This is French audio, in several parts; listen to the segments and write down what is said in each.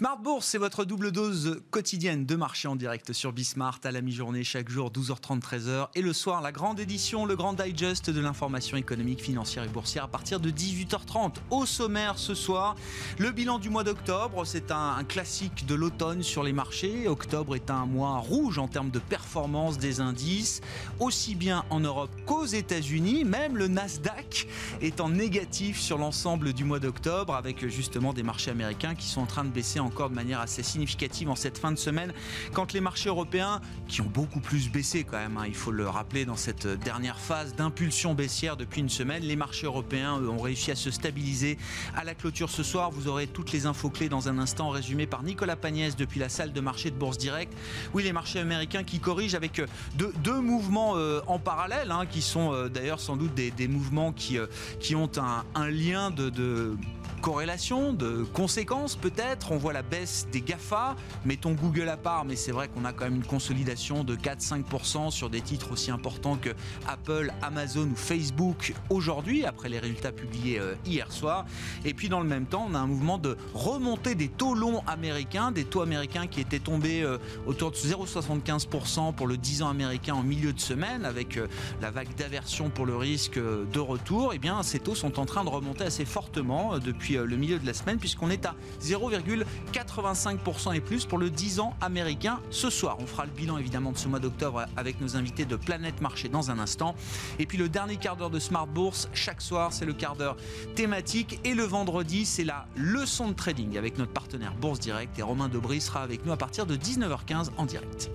Smart Bourse, c'est votre double dose quotidienne de marché en direct sur Bismart à la mi-journée chaque jour 12h30 13h et le soir la grande édition, le grand digest de l'information économique, financière et boursière à partir de 18h30. Au sommaire ce soir, le bilan du mois d'octobre, c'est un, un, classique de l'automne sur les marchés. Octobre est un mois rouge en termes de performance des indices, aussi bien en Europe qu'aux États-Unis, même le Nasdaq est en négatif sur l'ensemble du mois d'octobre avec justement des marchés américains qui sont en train de baisser en encore de manière assez significative en cette fin de semaine, quand les marchés européens, qui ont beaucoup plus baissé quand même, hein, il faut le rappeler dans cette dernière phase d'impulsion baissière depuis une semaine, les marchés européens ont réussi à se stabiliser à la clôture ce soir. Vous aurez toutes les infos clés dans un instant résumées par Nicolas Pagnès depuis la salle de marché de Bourse Direct. Oui, les marchés américains qui corrigent avec deux, deux mouvements euh, en parallèle, hein, qui sont euh, d'ailleurs sans doute des, mouvements qui, euh, qui ont un, lien de corrélation, de conséquences peut-être. On voit la baisse des GAFA, mettons Google à part, mais c'est vrai qu'on a quand même une consolidation de 4-5% sur des titres aussi importants que Apple, Amazon ou Facebook aujourd'hui, après les résultats publiés euh, hier soir. Et puis dans le même temps, on a un mouvement de remontée des taux longs américains, des taux américains qui étaient tombés euh, autour de 0,75% pour le 10 ans américain en milieu de semaine, avec euh, la vague d'aversion pour le risque de retour. Et eh bien, ces taux sont en train de remonter assez fortement depuis le milieu de la semaine, puisqu'on est à 0,85% et plus pour le 10 ans américain ce soir. On fera le bilan évidemment de ce mois d'octobre avec nos invités de Planète Marché dans un instant. Et puis le dernier quart d'heure de Smart Bourse, chaque soir, c'est le quart d'heure thématique. Et le vendredi, c'est la leçon de trading avec notre partenaire Bourse Direct. Et Romain Debris sera avec nous à partir de 19h15 en direct.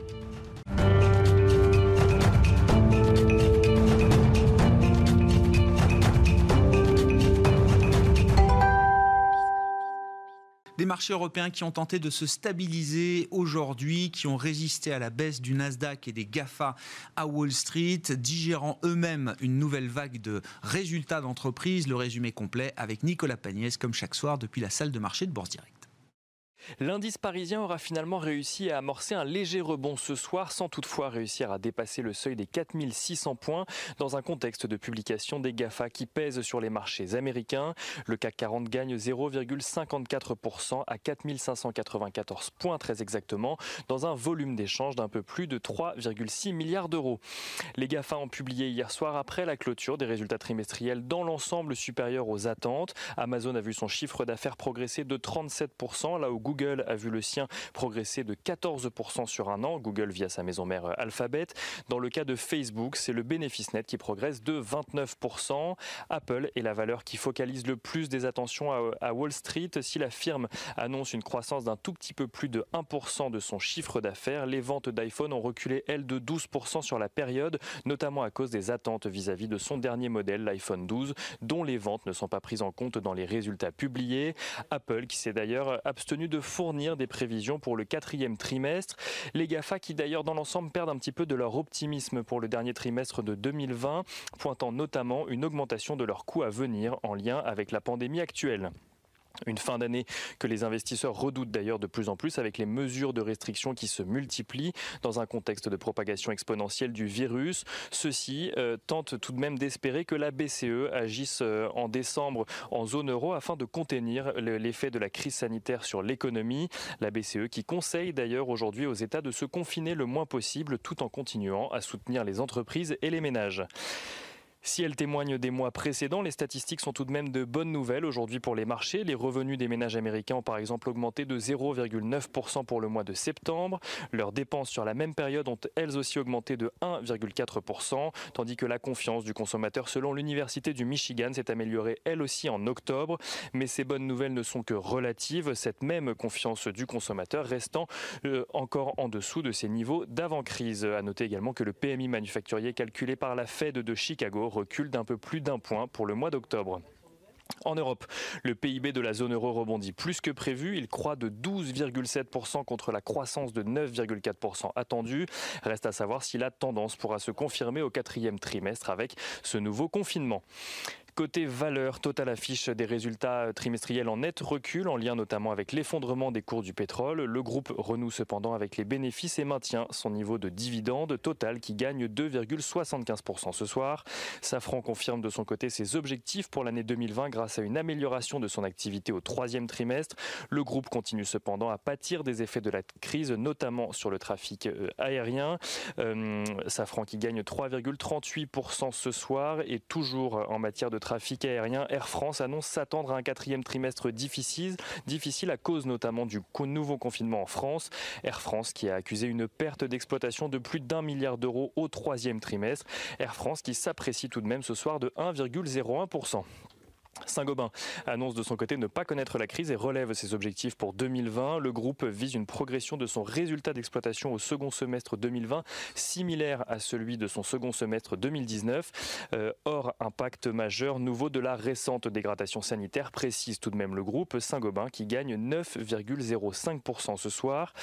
Des marchés européens qui ont tenté de se stabiliser aujourd'hui, qui ont résisté à la baisse du Nasdaq et des GAFA à Wall Street, digérant eux-mêmes une nouvelle vague de résultats d'entreprise. Le résumé complet avec Nicolas Pagnès, comme chaque soir, depuis la salle de marché de Bourse Direct. L'indice parisien aura finalement réussi à amorcer un léger rebond ce soir sans toutefois réussir à dépasser le seuil des 4600 points dans un contexte de publication des GAFA qui pèsent sur les marchés américains. Le CAC 40 gagne 0,54% à 4594 points très exactement dans un volume d'échange d'un peu plus de 3,6 milliards d'euros. Les GAFA ont publié hier soir après la clôture des résultats trimestriels dans l'ensemble supérieur aux attentes. Amazon a vu son chiffre d'affaires progresser de 37% là où Google Google a vu le sien progresser de 14% sur un an, Google via sa maison mère euh, Alphabet. Dans le cas de Facebook, c'est le bénéfice net qui progresse de 29%. Apple est la valeur qui focalise le plus des attentions à Wall Street. Si la firme annonce une croissance d'un tout petit peu plus de 1% de son chiffre d'affaires, les ventes d'iPhone ont reculé, elles, de 12% sur la période, notamment à cause des attentes vis-à-vis de son dernier modèle, l'iPhone 12, dont les ventes ne sont pas prises en compte dans les résultats publiés. Apple, qui s'est d'ailleurs abstenu de fournir des prévisions pour le quatrième trimestre. Les GAFA qui d'ailleurs dans l'ensemble perdent un petit peu de leur optimisme pour le dernier trimestre de 2020, pointant notamment une augmentation de leurs coûts à venir en lien avec la pandémie actuelle. Une fin d'année que les investisseurs redoutent d'ailleurs de plus en plus avec les mesures de restriction qui se multiplient dans un contexte de propagation exponentielle du virus. Ceci euh, tente tout de même d'espérer que la BCE agisse euh, en décembre en zone euro afin de contenir l'effet de la crise sanitaire sur l'économie. La BCE qui conseille d'ailleurs aujourd'hui aux États de se confiner le moins possible tout en continuant à soutenir les entreprises et les ménages. Si elles témoignent des mois précédents, les statistiques sont tout de même de bonnes nouvelles aujourd'hui pour les marchés. Les revenus des ménages américains ont par exemple augmenté de 0,9% pour le mois de septembre. Leurs dépenses sur la même période ont elles aussi augmenté de 1,4%, tandis que la confiance du consommateur selon l'Université du Michigan s'est améliorée elle aussi en octobre. Mais ces bonnes nouvelles ne sont que relatives, cette même confiance du consommateur restant euh, encore en dessous de ses niveaux d'avant-crise. À noter également que le PMI manufacturier calculé par la Fed de Chicago recule d'un peu plus d'un point pour le mois d'octobre. En Europe, le PIB de la zone euro rebondit plus que prévu. Il croît de 12,7% contre la croissance de 9,4% attendue. Reste à savoir si la tendance pourra se confirmer au quatrième trimestre avec ce nouveau confinement. Côté valeur, Total affiche des résultats trimestriels en net recul, en lien notamment avec l'effondrement des cours du pétrole. Le groupe renoue cependant avec les bénéfices et maintient son niveau de dividende Total qui gagne 2,75% ce soir. Safran confirme de son côté ses objectifs pour l'année 2020 grâce à une amélioration de son activité au troisième trimestre. Le groupe continue cependant à pâtir des effets de la crise, notamment sur le trafic euh, aérien. Euh, Safran qui gagne 3,38% ce soir et toujours en matière de trafic aérien, Air France annonce s'attendre à un quatrième trimestre difficile, difficile à cause notamment du nouveau confinement en France. Air France qui a accusé une perte d'exploitation de plus d'un milliard d'euros au troisième trimestre. Air France qui s'apprécie tout de même ce soir de 1,01%. Saint-Gobain annonce de son côté ne pas connaître la crise et relève ses objectifs pour 2020. Le groupe vise une progression de son résultat d'exploitation au second semestre 2020, similaire à celui de son second semestre 2019. Euh, hors impact majeur nouveau de la récente dégradation sanitaire, précise tout de même le groupe Saint-Gobain qui gagne 9,05% ce soir.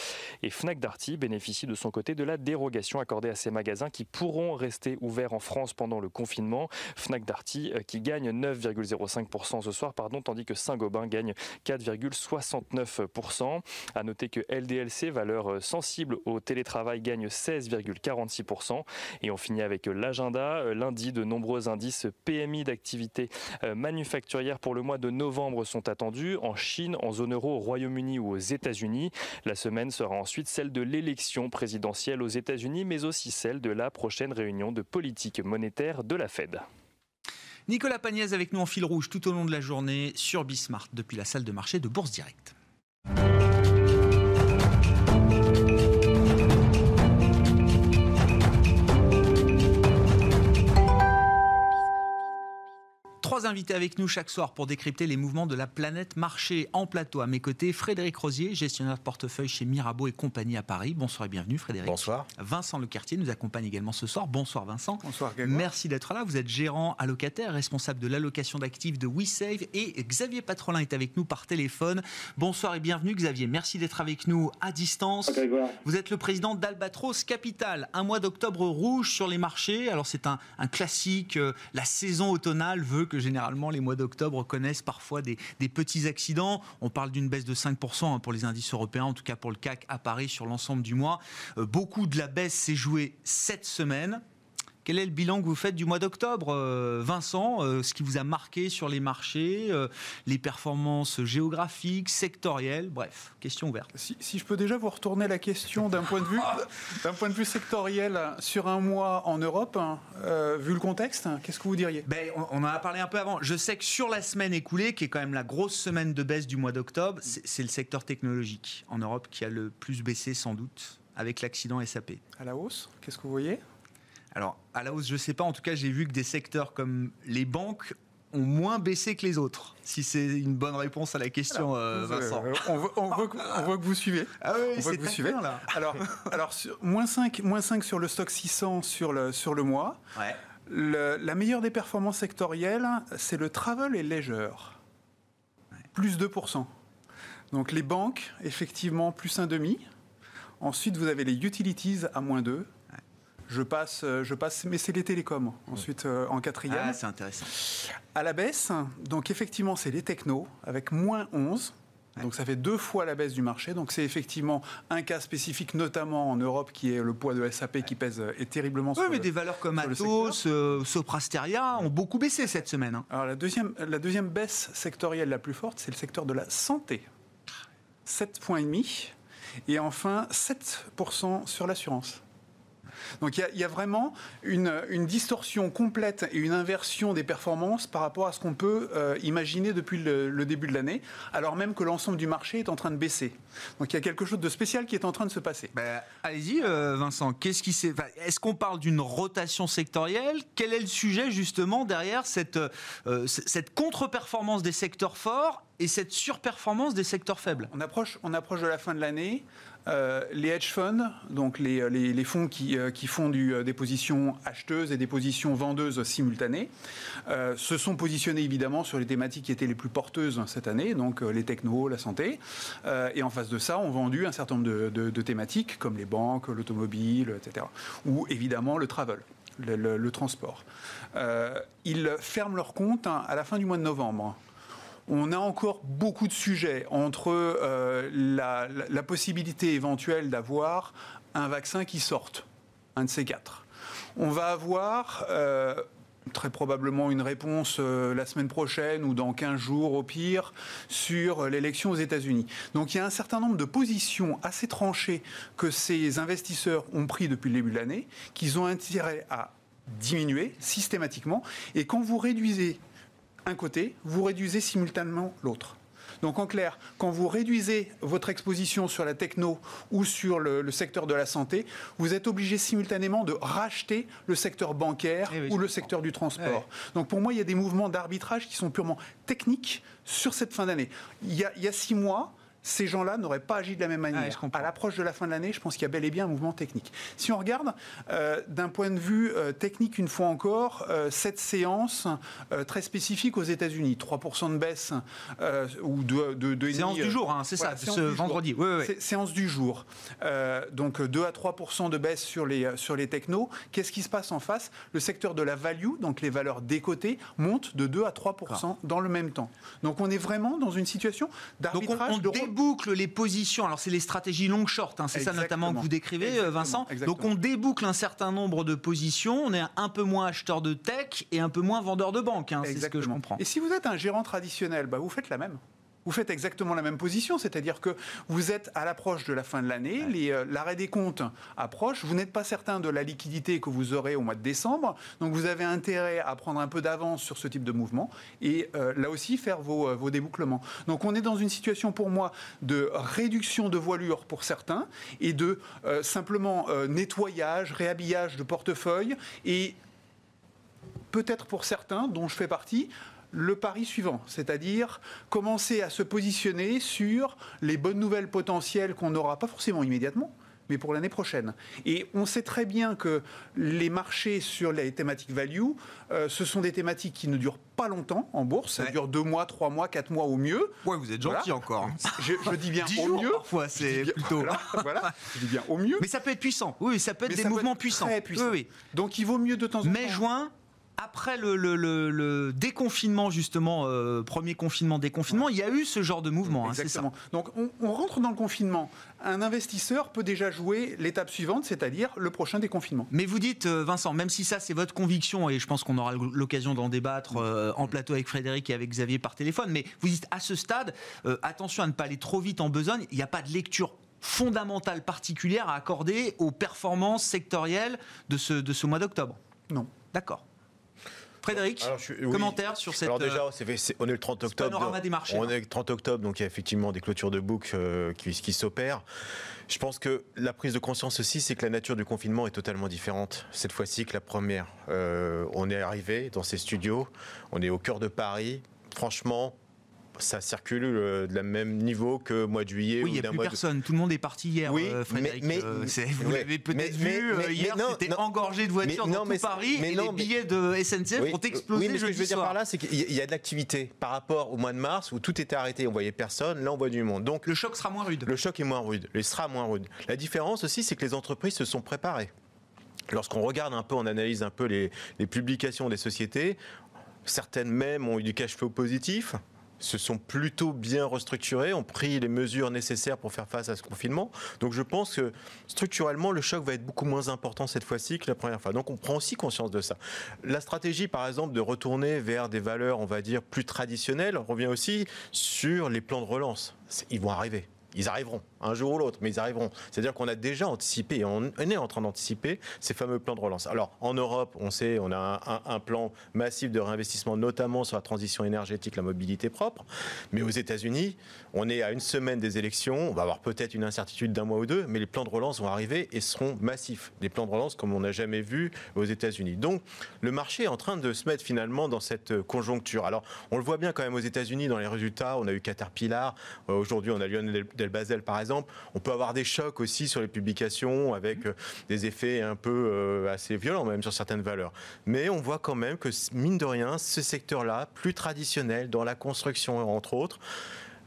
Et Fnac Darty bénéficie de son côté de la dérogation accordée à ses magasins qui pourront rester ouverts en France pendant le confinement. Fnac Darty euh, qui gagne 9,05% ce soir, pardon, tandis que Saint-Gobain gagne 4,69%. À noter que LDLC, valeur euh, sensible au télétravail, gagne 16,46%. Et on finit avec l'agenda. Euh, lundi, de nombreux indices PMI d'activité euh, manufacturière pour le mois de novembre sont attendus en Chine, en zone euro, au Royaume-Uni ou aux États-Unis. La semaine sera ensuite celle de l'élection présidentielle aux États-Unis, mais aussi celle de la prochaine réunion de politique monétaire de la Fed. Nicolas Pagnès avec nous en fil rouge tout au long de la journée sur Bismart depuis la salle de marché de Bourse Directe. Trois invités avec nous chaque soir pour décrypter les mouvements de la planète marché en plateau. À mes côtés, Frédéric Rosier, gestionnaire de portefeuille chez Mirabeau et compagnie à Paris. Bonsoir et bienvenue Frédéric. Bonsoir. Vincent Lecartier nous accompagne également ce soir. Bonsoir Vincent. Bonsoir Merci d'être là. Vous êtes gérant allocataire, responsable de l'allocation d'actifs de WeSave et Xavier Patrolin est avec nous par téléphone. Bonsoir et bienvenue Xavier. Merci d'être avec nous à distance. Vous êtes le président d'Albatros Capital. Un mois d'octobre rouge sur les marchés. Alors c'est un, un classique. Euh, la saison automnale veut que généralement les mois d'octobre connaissent parfois des, petits accidents. On parle d'une baisse de 5% hein, pour les indices européens, en tout cas pour le CAC à Paris sur l'ensemble du mois. Euh, beaucoup de la baisse s'est jouée cette semaine. Quel est le bilan que vous faites du mois d'octobre, euh, Vincent euh, Ce qui vous a marqué sur les marchés, euh, les performances géographiques, sectorielles, bref, question ouverte. Si, je peux déjà vous retourner la question d'un point de vue, d'un point de vue sectoriel sur un mois en Europe, hein, vu le contexte, qu'est-ce que vous diriez? Ben, on, en a parlé un peu avant. Je sais que sur la semaine écoulée, qui est quand même la grosse semaine de baisse du mois d'octobre, c'est le secteur technologique en Europe qui a le plus baissé sans doute avec l'accident SAP. À la hausse, qu'est-ce que vous voyez? Alors, à la hausse, je ne sais pas. En tout cas, j'ai vu que des secteurs comme les banques ont moins baissé que les autres Si c'est une bonne réponse à la question, euh, Vincent. on, voit, que vous suivez. Ah oui, c'est vous suivez. Là. Alors, alors moins, 5, moins 5 sur le stock 600 sur le, sur le mois. Ouais. la meilleure des performances sectorielles, c'est le travel et leisure. Plus 2%. Donc les banques, effectivement, plus 1,5. Ensuite, vous avez les utilities à moins 2 je passe, euh, je passe, mais c'est les télécoms ensuite euh, en quatrième. Ah, c'est intéressant. À la baisse, donc effectivement, c'est les technos avec moins 11. Donc ça fait deux fois la baisse du marché. Donc c'est effectivement un cas spécifique, notamment en Europe, qui est le poids de SAP qui pèse est terriblement. Oui, mais des valeurs comme Atos, euh, Soprasteria ont beaucoup baissé cette semaine. Hein. Alors la deuxième, la deuxième baisse sectorielle la plus forte, c'est le secteur de la santé. 7,5 points et enfin 7% sur l'assurance. Donc il y, a vraiment une, distorsion complète et une inversion des performances par rapport à ce qu'on peut euh, imaginer depuis le, début de l'année, alors même que l'ensemble du marché est en train de baisser. Donc il y a quelque chose de spécial qui est en train de se passer. Ben, allez-y, euh, Vincent. Qu'est-ce qui Est-ce qu'on parle d'une rotation sectorielle? Quel est le sujet justement derrière cette, euh, cette contre-performance des secteurs forts et cette surperformance des secteurs faibles? On approche, on approche de la fin de l'année. Euh, les hedge funds, donc les, les, fonds qui, euh, font euh, des positions acheteuses et des positions vendeuses simultanées, se sont positionnés évidemment sur les thématiques qui étaient les plus porteuses cette année, donc les technos, la santé. et en face de ça, ont vendu un certain nombre de, thématiques comme les banques, l'automobile, etc. Ou évidemment le travel. le, transport. ils ferment leur compte hein, à la fin du mois de novembre on a encore beaucoup de sujets entre la, possibilité éventuelle d'avoir un vaccin qui sorte, un de ces quatre. On va avoir très probablement une réponse euh, la semaine prochaine ou dans 15 jours au pire sur l'élection aux États-Unis. Donc il y a un certain nombre de positions assez tranchées que ces investisseurs ont pris depuis le début de l'année, qu'ils ont intérêt à diminuer systématiquement. Et quand vous réduisez un côté, vous réduisez simultanément l'autre. Donc en clair, quand vous réduisez votre exposition sur la techno ou sur le, secteur de la santé, vous êtes obligé simultanément de racheter le secteur bancaire eh ou le secteur du transport. Donc pour moi, il y a des mouvements d'arbitrage qui sont purement techniques sur cette fin d'année. il y a six mois, ces gens-là n'auraient pas agi de la même manière. à l'approche de la fin de l'année, je pense qu'il y a bel et bien un mouvement technique. Si on regarde euh, d'un point de vue euh, technique, une fois encore, euh, cette séance très spécifique aux États-Unis, 3% de baisse ou de, de, séance du jour, hein, c'est ça, ce vendredi. Oui, oui. Séance du jour. donc 2 à 3% de baisse sur les sur les technos. Qu'est-ce qui se passe en face? Le secteur de la value, donc les valeurs décotées, monte de 2 à 3% dans le même temps. Donc on est vraiment dans une situation d'arbitrage de déboucle les positions. Alors, c'est les stratégies long short, hein, c'est ça notamment que vous décrivez, euh, Vincent. Donc, on déboucle un certain nombre de positions. On est un peu moins acheteur de tech et un peu moins vendeur de banque. Hein, c'est ce que je comprends. Et si vous êtes un gérant traditionnel, bah, vous faites la même vous faites exactement la même position, c'est-à-dire que vous êtes à l'approche de la fin de l'année, euh, l'arrêt des comptes approche, vous n'êtes pas certain de la liquidité que vous aurez au mois de décembre, donc vous avez intérêt à prendre un peu d'avance sur ce type de mouvement et euh, là aussi faire vos, euh, vos, débouclements. Donc on est dans une situation pour moi de réduction de voilure pour certains et de simplement nettoyage, réhabillage de portefeuille et peut-être pour certains, dont je fais partie, le pari suivant, c'est-à-dire commencer à se positionner sur les bonnes nouvelles potentielles qu'on n'aura pas forcément immédiatement, mais pour l'année prochaine. Et on sait très bien que les marchés sur les thématiques value, euh, ce sont des thématiques qui ne durent pas longtemps en bourse. Ça dure deux mois, trois mois, quatre mois au mieux. Ouais, vous êtes gentil encore. Je, dis bien au mieux. Parfois, c'est plutôt. Voilà, je dis bien au mieux. Mais ça peut être puissant. Oui, ça peut être des mouvements puissants. Très puissant. Oui, Donc il vaut mieux de temps en temps. Mai, juin, après le, déconfinement, justement, euh, premier confinement, déconfinement, il y a eu ce genre de mouvement. Hein, Exactement. Donc on, rentre dans le confinement. Un investisseur peut déjà jouer l'étape suivante, c'est-à-dire le prochain déconfinement. Mais vous dites, euh, Vincent, même si ça c'est votre conviction, et je pense qu'on aura l'occasion d'en débattre euh, en plateau avec Frédéric et avec Xavier par téléphone, mais vous dites à ce stade, attention à ne pas aller trop vite en besogne, il n'y a pas de lecture fondamentale particulière à accorder aux performances sectorielles de ce, de ce mois d'octobre. Non. D'accord. Frédéric, commentaire sur cette. Alors déjà, on est le 30 octobre. des marchés. On est le 30 octobre, donc il y a effectivement des clôtures de book euh, qui, qui s'opèrent. Je pense que la prise de conscience aussi, c'est que la nature du confinement est totalement différente cette fois-ci que la première. Euh, on est arrivé dans ces studios, on est au cœur de Paris. Franchement, ça circule euh, de la même niveau que mois de juillet. Oui, il n'y a plus personne. Tout le monde est parti hier, oui, euh, Frédéric. Mais, euh, vous l'avez peut-être vu, hier, c'était engorgé de voitures dans tout Paris et les billets de SNCF ont explosé Oui, mais ce que je veux dire par là, c'est qu'il y a de l'activité par rapport au mois de mars où tout était arrêté, on voyait personne, là on voit du monde. Donc Le choc sera moins rude. Le choc est moins rude, il sera moins rude. La différence aussi, c'est que les entreprises se sont préparées. Lorsqu'on regarde un peu, on analyse un peu les, les publications des sociétés, certaines même ont eu du cash flow positif, se sont plutôt bien restructurés, ont pris les mesures nécessaires pour faire face à ce confinement. Donc je pense que structurellement, le choc va être beaucoup moins important cette fois-ci que la première fois. Donc on prend aussi conscience de ça. La stratégie, par exemple, de retourner vers des valeurs, on va dire, plus traditionnelles, revient aussi sur les plans de relance. Ils vont arriver. Ils arriveront, un jour ou l'autre, mais ils arriveront. C'est-à-dire qu'on a déjà anticipé, on est en train d'anticiper ces fameux plans de relance. Alors, en Europe, on sait, on a un, plan massif de réinvestissement, notamment sur la transition énergétique, la mobilité propre. Mais aux États-Unis, on est à une semaine des élections, on va avoir peut-être une incertitude d'un mois ou deux, mais les plans de relance vont arriver et seront massifs. Des plans de relance comme on n'a jamais vu aux États-Unis. Donc, le marché est en train de se mettre finalement dans cette conjoncture. Alors, on le voit bien quand même aux États-Unis dans les résultats. On a eu Caterpillar, euh, aujourd'hui on a Lionel Basel par exemple, on peut avoir des chocs aussi sur les publications avec euh, des effets un peu euh, assez violents même sur certaines valeurs. Mais on voit quand même que mine de rien, ce secteur-là, plus traditionnel dans la construction entre autres,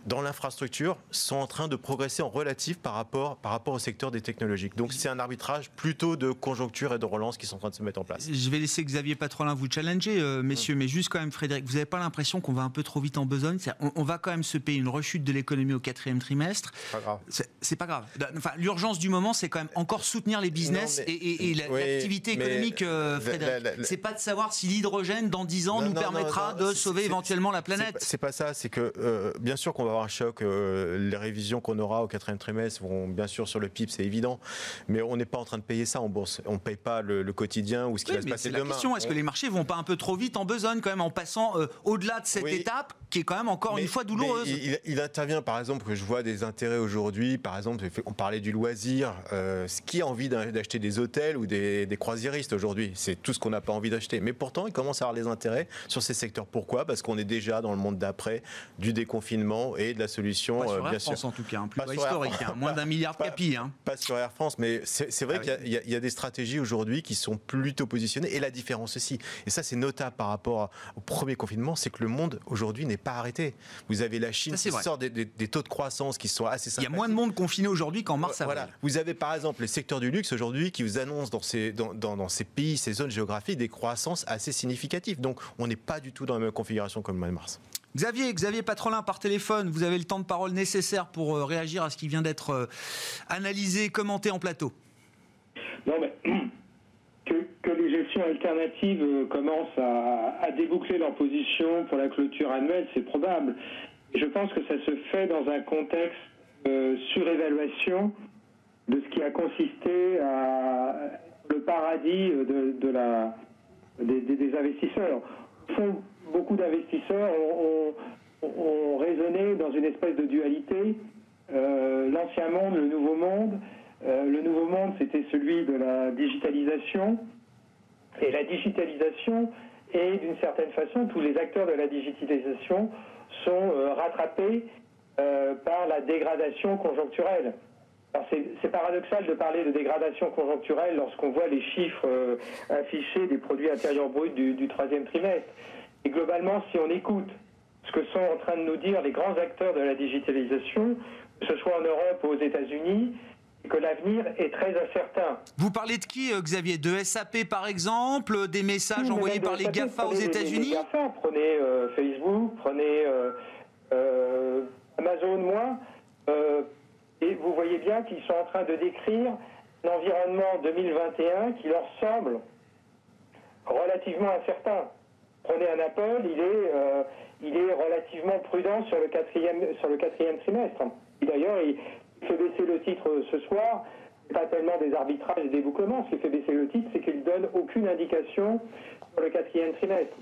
dans l'infrastructure sont en train de progresser en relatif par rapport, par rapport au secteur des technologiques. Donc c'est un arbitrage plutôt de conjoncture et de relance qui sont en train de se mettre en place. Je vais laisser Xavier Patrolin vous challenger, euh, messieurs, mais juste quand même, Frédéric, vous n'avez pas l'impression qu'on va un peu trop vite en besogne? On, on, va quand même se payer une rechute de l'économie au quatrième trimestre. Pas grave. C'est pas grave. Enfin, l'urgence du moment, c'est quand même encore soutenir les business et, l'activité économique, euh, Frédéric. C'est pas de savoir si l'hydrogène dans 10 ans nous permettra de sauver éventuellement la planète. C'est pas ça. C'est que euh, bien sûr qu'on va avoir un choc. Euh, les révisions qu'on aura au quatrième trimestre vont bien sûr sur le PIB, c'est évident. Mais on n'est pas en train de payer ça en bourse. On paye pas le, quotidien ou ce qui va se passer demain. La question, est-ce que les marchés vont pas un peu trop vite en besogne quand même en passant au-delà de cette étape qui est quand même encore une fois douloureuse? il, intervient par exemple que je vois des intérêts aujourd'hui. Par exemple, on parlait du loisir. Euh, qui a envie d'acheter des hôtels ou des, croisiéristes aujourd'hui? C'est tout ce qu'on n'a pas envie d'acheter. Mais pourtant, il commence à avoir des intérêts sur ces secteurs. Pourquoi? Parce qu'on est déjà dans le monde d'après du déconfinement et de la solution. Pas sur euh, Air France en tout cas, un plus historique, hein. moins d'un milliard de capi. Hein. Pas sur Air France, mais c'est vrai ah qu'il y, a des stratégies aujourd'hui qui sont plutôt positionnées et la différence aussi. Et ça, c'est notable par rapport au premier confinement, c'est que le monde aujourd'hui n'est pas arrêté. Vous avez la Chine qui sort des, taux de croissance qui sont assez. Il y a moins de monde confiné aujourd'hui qu'en mars avril. Voilà. Vous avez par exemple les secteurs du luxe aujourd'hui qui vous annoncent dans ces, dans, dans, ces pays, ces zones géographiques, des croissances assez significatives. Donc on n'est pas du tout dans la même configuration comme le mois de mars. Xavier, Xavier Patrolin par téléphone, vous avez le temps de parole nécessaire pour euh, réagir à ce qui vient d'être euh, analysé, commenté en plateau. Non mais que, les gestions alternatives euh, commencent à, déboucler leur position pour la clôture annuelle, c'est probable. Je pense que ça se fait dans un contexte de surévaluation de ce qui a consisté à le paradis de, la, des, investisseurs. Au fond, beaucoup d'investisseurs ont, raisonné dans une espèce de dualité. Euh, l'ancien monde, le nouveau monde. Euh, le nouveau monde, c'était celui de la digitalisation. Et la digitalisation est, d'une certaine façon, tous les acteurs de la digitalisation sont euh, rattrapés par la dégradation conjoncturelle. C'est paradoxal de parler de dégradation conjoncturelle lorsqu'on voit les chiffres affichés des produits intérieurs bruts du, troisième trimestre. Et globalement, si on écoute ce que sont en train de nous dire les grands acteurs de la digitalisation, que ce soit en Europe ou aux États-Unis, que l'avenir est très incertain. Vous parlez de qui, Xavier? De SAP par exemple Des messages envoyés par les GAFA aux États-Unis? Prenez Facebook, prenez euh, Amazon moins. Euh, et vous voyez bien qu'ils sont en train de décrire un environnement 2021 qui leur semble relativement incertain. Prenez un Apple, il est, euh, il est relativement prudent sur le quatrième, sur le quatrième trimestre. D'ailleurs, il fait baisser le titre ce soir, pas tellement des arbitrages et des bouclements. Ce qui fait baisser le titre, c'est qu'il ne donne aucune indication sur le quatrième trimestre.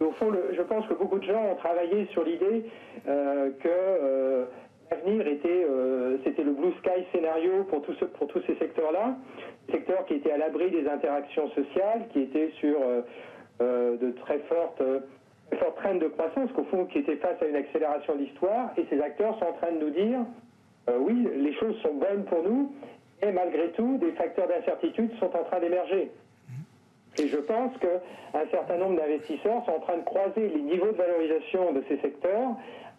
Au fond, je pense que beaucoup de gens ont travaillé sur l'idée euh, que euh, l'avenir était, c'était le blue sky scénario pour, pour tous ces secteurs-là, secteurs qui étaient à l'abri des interactions sociales, qui étaient sur de très fortes, très fortes traînes de croissance, qu'au fond, qui étaient face à une accélération de l'histoire, et ces acteurs sont en train de nous dire, oui, les choses sont bonnes pour nous, et malgré tout, des facteurs d'incertitude sont en train d'émerger. Et je pense qu'un certain nombre d'investisseurs sont en train de croiser les niveaux de valorisation de ces secteurs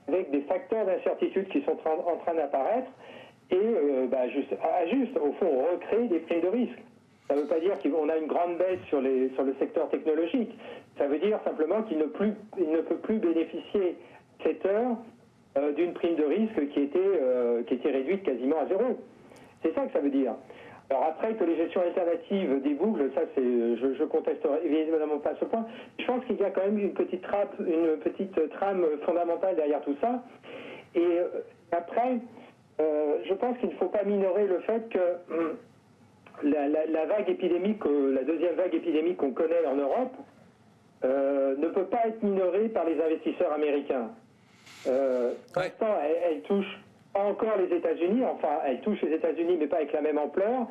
avec des facteurs d'incertitude qui sont en train d'apparaître et euh, bah, juste, à juste, au fond, recréer des primes de risque. Ça ne veut pas dire qu'on a une grande baisse sur, le secteur technologique. Ça veut dire simplement qu'il ne, plus, ne peut plus bénéficier, cette heure, euh, d'une prime de risque qui était, euh, qui était réduite quasiment à zéro. C'est ça que ça veut dire. Alors après que les gestions alternatives débouclent, ça c'est, je, je contesterai évidemment pas ce point. Je pense qu'il y a quand même une petite trappe, une petite trame fondamentale derrière tout ça. Et euh, après, je pense qu'il ne faut pas minorer le fait que hum, la, vague épidémique, euh, la deuxième vague épidémique qu'on connaît en Europe, ne peut pas être minorée par les investisseurs américains. pour l'instant, elle touche encore les États-Unis. Enfin, elle touche les États-Unis, mais pas avec la même ampleur.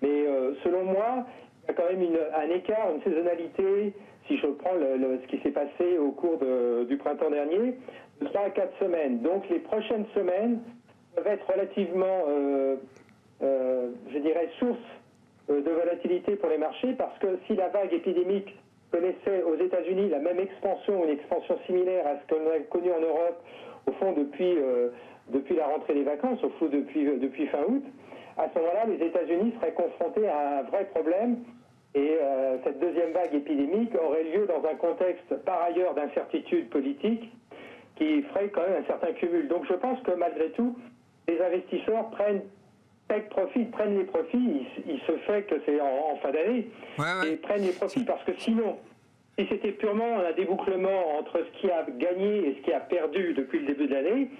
Mais euh, selon moi, il y a quand même un écart, une saisonnalité, si je prends ce qui s'est passé au cours du printemps dernier, de 3 à 4 semaines. Donc les prochaines semaines peuvent être relativement, euh, euh, je dirais, source de volatilité pour les marchés, parce que si la vague épidémique connaissait aux États-Unis la même expansion, une expansion similaire à ce qu'on a connu en Europe au fond depuis, depuis la rentrée des vacances, au fond depuis, depuis fin août, à ce moment-là, les États-Unis seraient confrontés à un vrai problème et cette deuxième vague épidémique aurait lieu dans un contexte par ailleurs d'incertitude politique qui ferait quand même un certain cumul. Donc je pense que malgré tout, les investisseurs prennent profit, prennent les profits, il, se fait que c'est en, fin d'année, et prennent les profits parce que sinon, si c'était purement un débouclement entre ce qui a gagné et ce qui a perdu depuis le début de l'année,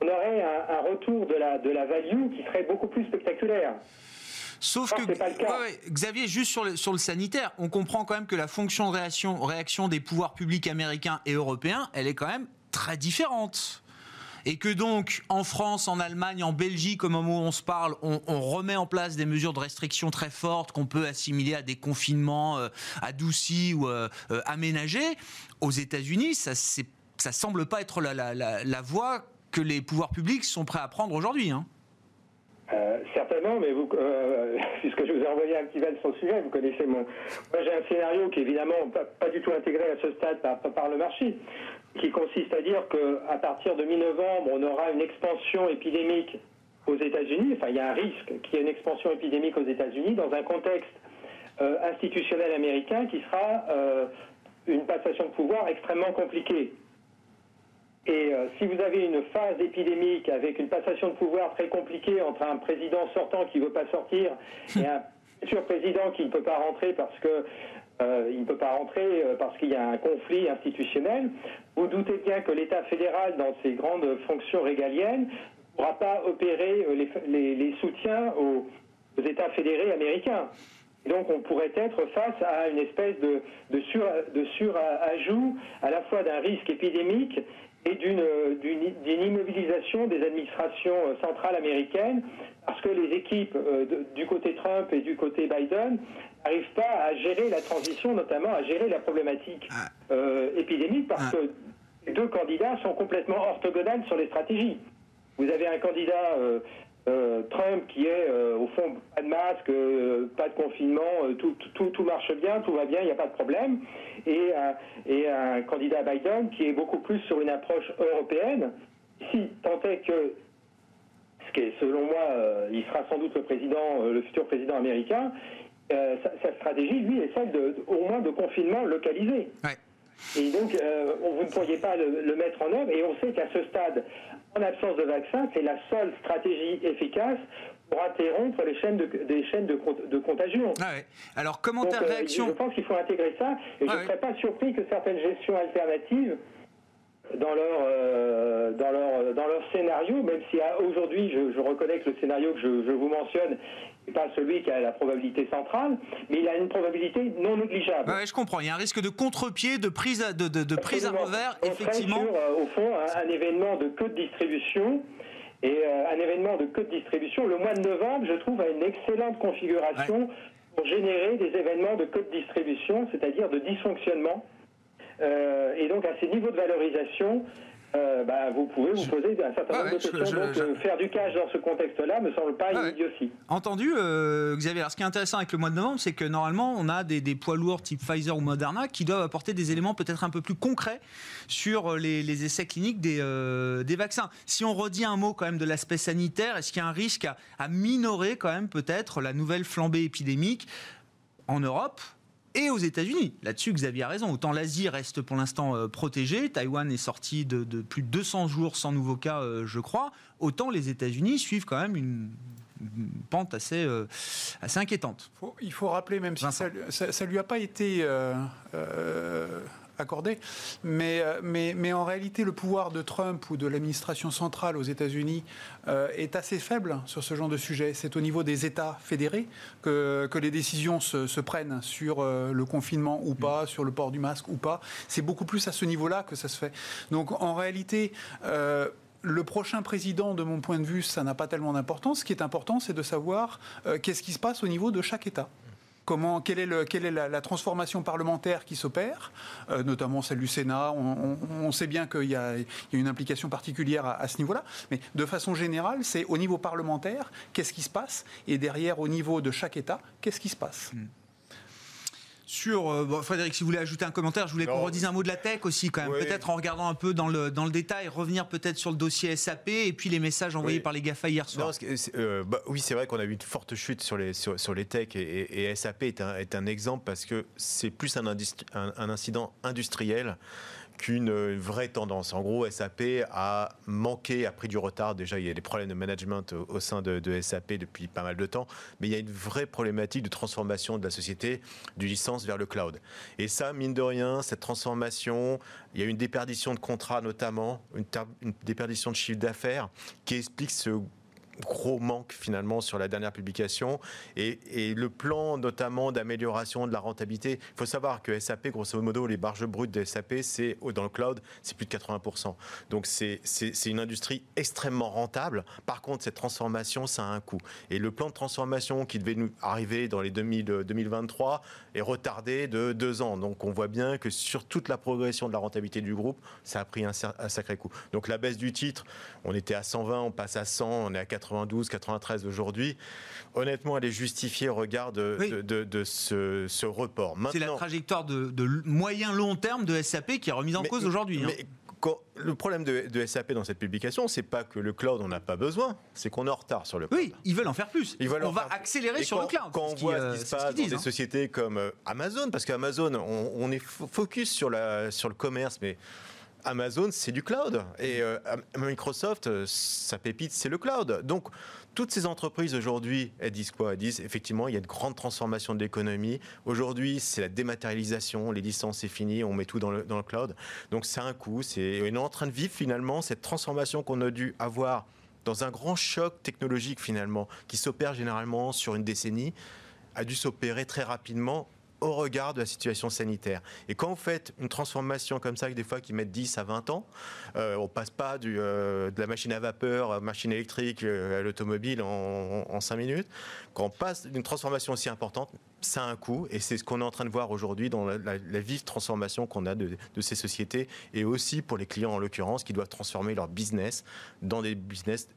on aurait un, retour de la, de la value qui serait beaucoup plus spectaculaire. Sauf que, Xavier, juste sur le, sur le sanitaire, on comprend quand même que la fonction de réaction, réaction des pouvoirs publics américains et européens, elle est quand même très différente et que donc en France, en Allemagne, en Belgique, au moment où on se parle, on, remet en place des mesures de restriction très fortes qu'on peut assimiler à des confinements euh, adoucis ou euh, euh, aménagés, aux États-Unis, ça ça semble pas être la, voie que les pouvoirs publics sont prêts à prendre aujourd'hui. Hein. certainement, mais puisque je vous ai envoyé un petit mail sur le sujet, vous connaissez mon. Moi, j'ai un scénario qui évidemment pas, du tout intégré à ce stade par le marché qui consiste à dire qu'à partir de mi-novembre, on aura une expansion épidémique aux États-Unis. Enfin, il y a un risque qu'il y ait une expansion épidémique aux États-Unis dans un contexte euh, institutionnel américain qui sera euh, une passation de pouvoir extrêmement compliquée. Et euh, si vous avez une phase épidémique avec une passation de pouvoir très compliquée entre un président sortant qui ne veut pas sortir et un futur président qui ne peut pas rentrer parce que euh, il ne peut pas rentrer euh, parce qu'il y a un conflit institutionnel. Vous doutez bien que l'État fédéral, dans ses grandes fonctions régaliennes, ne pourra pas opérer euh, les, soutiens aux, États fédérés américains. donc on pourrait être face à une espèce de, de, sur, de surajout à la fois d'un risque épidémique et d'une immobilisation des administrations centrales américaines parce que les équipes du côté Trump et du côté Biden n'arrive pas à gérer la transition, notamment à gérer la problématique ah. euh, épidémique, parce ah. que les deux candidats sont complètement orthogonales sur les stratégies. Vous avez un candidat euh, euh, Trump qui est au fond pas de masque, pas de confinement, tout, tout, tout, marche bien, tout va bien, il n'y a pas de problème, et, et un candidat Biden qui est beaucoup plus sur une approche européenne. Si tant est que ce qui est, selon moi, il sera sans doute le président, le futur président américain, euh, sa, stratégie, lui, est celle de, au moins de confinement localisé. Et donc, euh, vous ne pourriez pas le, mettre en œuvre. Et on sait qu'à ce stade, en absence de vaccin, c'est la seule stratégie efficace pour interrompre les chaînes de, des chaînes de, de contagion. Ah Alors, commentaire, euh, réaction Je pense qu'il faut intégrer ça. Et je ne serais pas surpris que certaines gestions alternatives dans leur, euh, dans leur, dans leur scénario, même si aujourd'hui je, reconnais que le scénario que je, vous mentionne n'est pas celui qui a la probabilité centrale, mais il a une probabilité non négligeable. je comprends. Il y a un risque de contre-pied, de prise à, de, de, prise à revers, effectivement. Sur, euh, au fond, un, événement de queue de distribution. Et euh, un événement de queue de distribution, le mois de novembre, je trouve, a une excellente configuration pour générer des événements de queue de distribution, c'est-à-dire de dysfonctionnement euh, et donc à ces niveaux de valorisation, euh, bah, vous pouvez vous poser un certain nombre de questions. donc, euh, faire du cash dans ce contexte-là me semble pas une idiotie. Entendu, Xavier. Alors, ce qui est intéressant avec le mois de novembre, c'est que normalement, on a des, poids lourds type Pfizer ou Moderna qui doivent apporter des éléments peut-être un peu plus concrets sur les, essais cliniques des, des, vaccins. Si on redit un mot quand même de l'aspect sanitaire, est-ce qu'il y a un risque à, à minorer quand même peut-être la nouvelle flambée épidémique en Europe et aux États-Unis. Là-dessus, Xavier a raison. Autant l'Asie reste pour l'instant euh, protégée, Taïwan est sorti de, plus de 200 jours sans nouveau cas, euh, je crois. Autant les États-Unis suivent quand même une, pente assez, euh, assez inquiétante. il faut rappeler, même si ça ne lui a pas été accordé. Mais, euh, mais, mais, en réalité, le pouvoir de Trump ou de l'administration centrale aux États-Unis euh, est assez faible sur ce genre de sujet. C'est au niveau des États fédérés que, que les décisions se, se prennent sur euh, le confinement ou pas, sur le port du masque ou pas. C'est beaucoup plus à ce niveau-là que ça se fait. Donc en réalité, le prochain président, de mon point de vue, ça n'a pas tellement d'importance. Ce qui est important, c'est de savoir qu'est-ce qui se passe au niveau de chaque État quelle est, la, transformation parlementaire qui s'opère, euh, notamment celle du Sénat. On, sait bien qu'il y, a une implication particulière à, ce niveau-là, mais de façon générale, c'est au niveau parlementaire, qu'est-ce qui se passe, et derrière, au niveau de chaque État, qu'est-ce qui se passe? Hmm. Sur, euh, Frédéric, si vous voulez ajouter un commentaire, je voulais qu'on redise un mot de la tech aussi quand même. Peut-être en regardant un peu dans le, dans le détail, revenir peut-être sur le dossier SAP et puis les messages envoyés par les GAFA hier soir. Euh, bah, oui, c'est vrai qu'on a eu une forte chute sur les, sur, les techs et, SAP est un, est un, exemple parce que c'est plus un, un incident industriel qu'une vraie tendance. En gros, SAP a manqué, a pris du retard. Déjà, il y a des problèmes de management au, sein de, SAP depuis pas mal de temps, mais il y a une vraie problématique de transformation de la société du licence vers le cloud. Et ça, mine de rien, cette transformation, il y a une déperdition de contrats notamment, une, une déperdition de chiffre d'affaires qui explique ce gros manque finalement sur la dernière publication et, le plan notamment d'amélioration de la rentabilité. Il faut savoir que SAP, grosso modo, les barges brutes de SAP, c'est dans le cloud, c'est plus de 80%. Donc c'est une industrie extrêmement rentable. Par contre, cette transformation, ça a un coût. Et le plan de transformation qui devait nous arriver dans les 2023 est retardé de deux ans. Donc on voit bien que sur toute la progression de la rentabilité du groupe, ça a pris un, un sacré coup. Donc la baisse du titre, on était à 120, on passe à 100, on est à 80 92, 93 aujourd'hui, honnêtement, elle est justifiée au regard de, ce, report. C'est la trajectoire de, moyen-long terme de SAP qui est remise en cause aujourd'hui. Hein. le problème de, SAP dans cette publication, c'est pas que le cloud, on n'a pas besoin, c'est qu'on est en retard sur le cloud. Oui, ils veulent en faire plus. Ils veulent on va accélérer sur le cloud. Quand on voit ce qui, se passe dans des hein. sociétés comme euh, Amazon, parce qu'Amazon, on, est focus sur, la, sur le commerce, mais Amazon, c'est du cloud. Et euh, Microsoft, euh, sa pépite, c'est le cloud. Donc, toutes ces entreprises aujourd'hui, elles disent quoi? Elles disent effectivement, il y a une grande transformation de l'économie. Aujourd'hui, c'est la dématérialisation, les licences, c'est fini, on met tout dans le, cloud. Donc, c'est un coût. C'est, on est en train de vivre finalement cette transformation qu'on a dû avoir dans un grand choc technologique finalement, qui s'opère généralement sur une décennie, a dû s'opérer très rapidement au regard de la situation sanitaire. Et quand vous faites une transformation comme ça, avec des fois qui mettent 10 à 20 ans, euh, on passe pas du, euh, de la machine à vapeur à machine électrique euh, à l'automobile en, en, 5 minutes. Quand on passe d'une transformation aussi importante, ça a un coût et c'est ce qu'on est en train de voir aujourd'hui dans la, la, vive transformation qu'on a de, de, ces sociétés et aussi pour les clients en l'occurrence qui doivent transformer leur business dans des business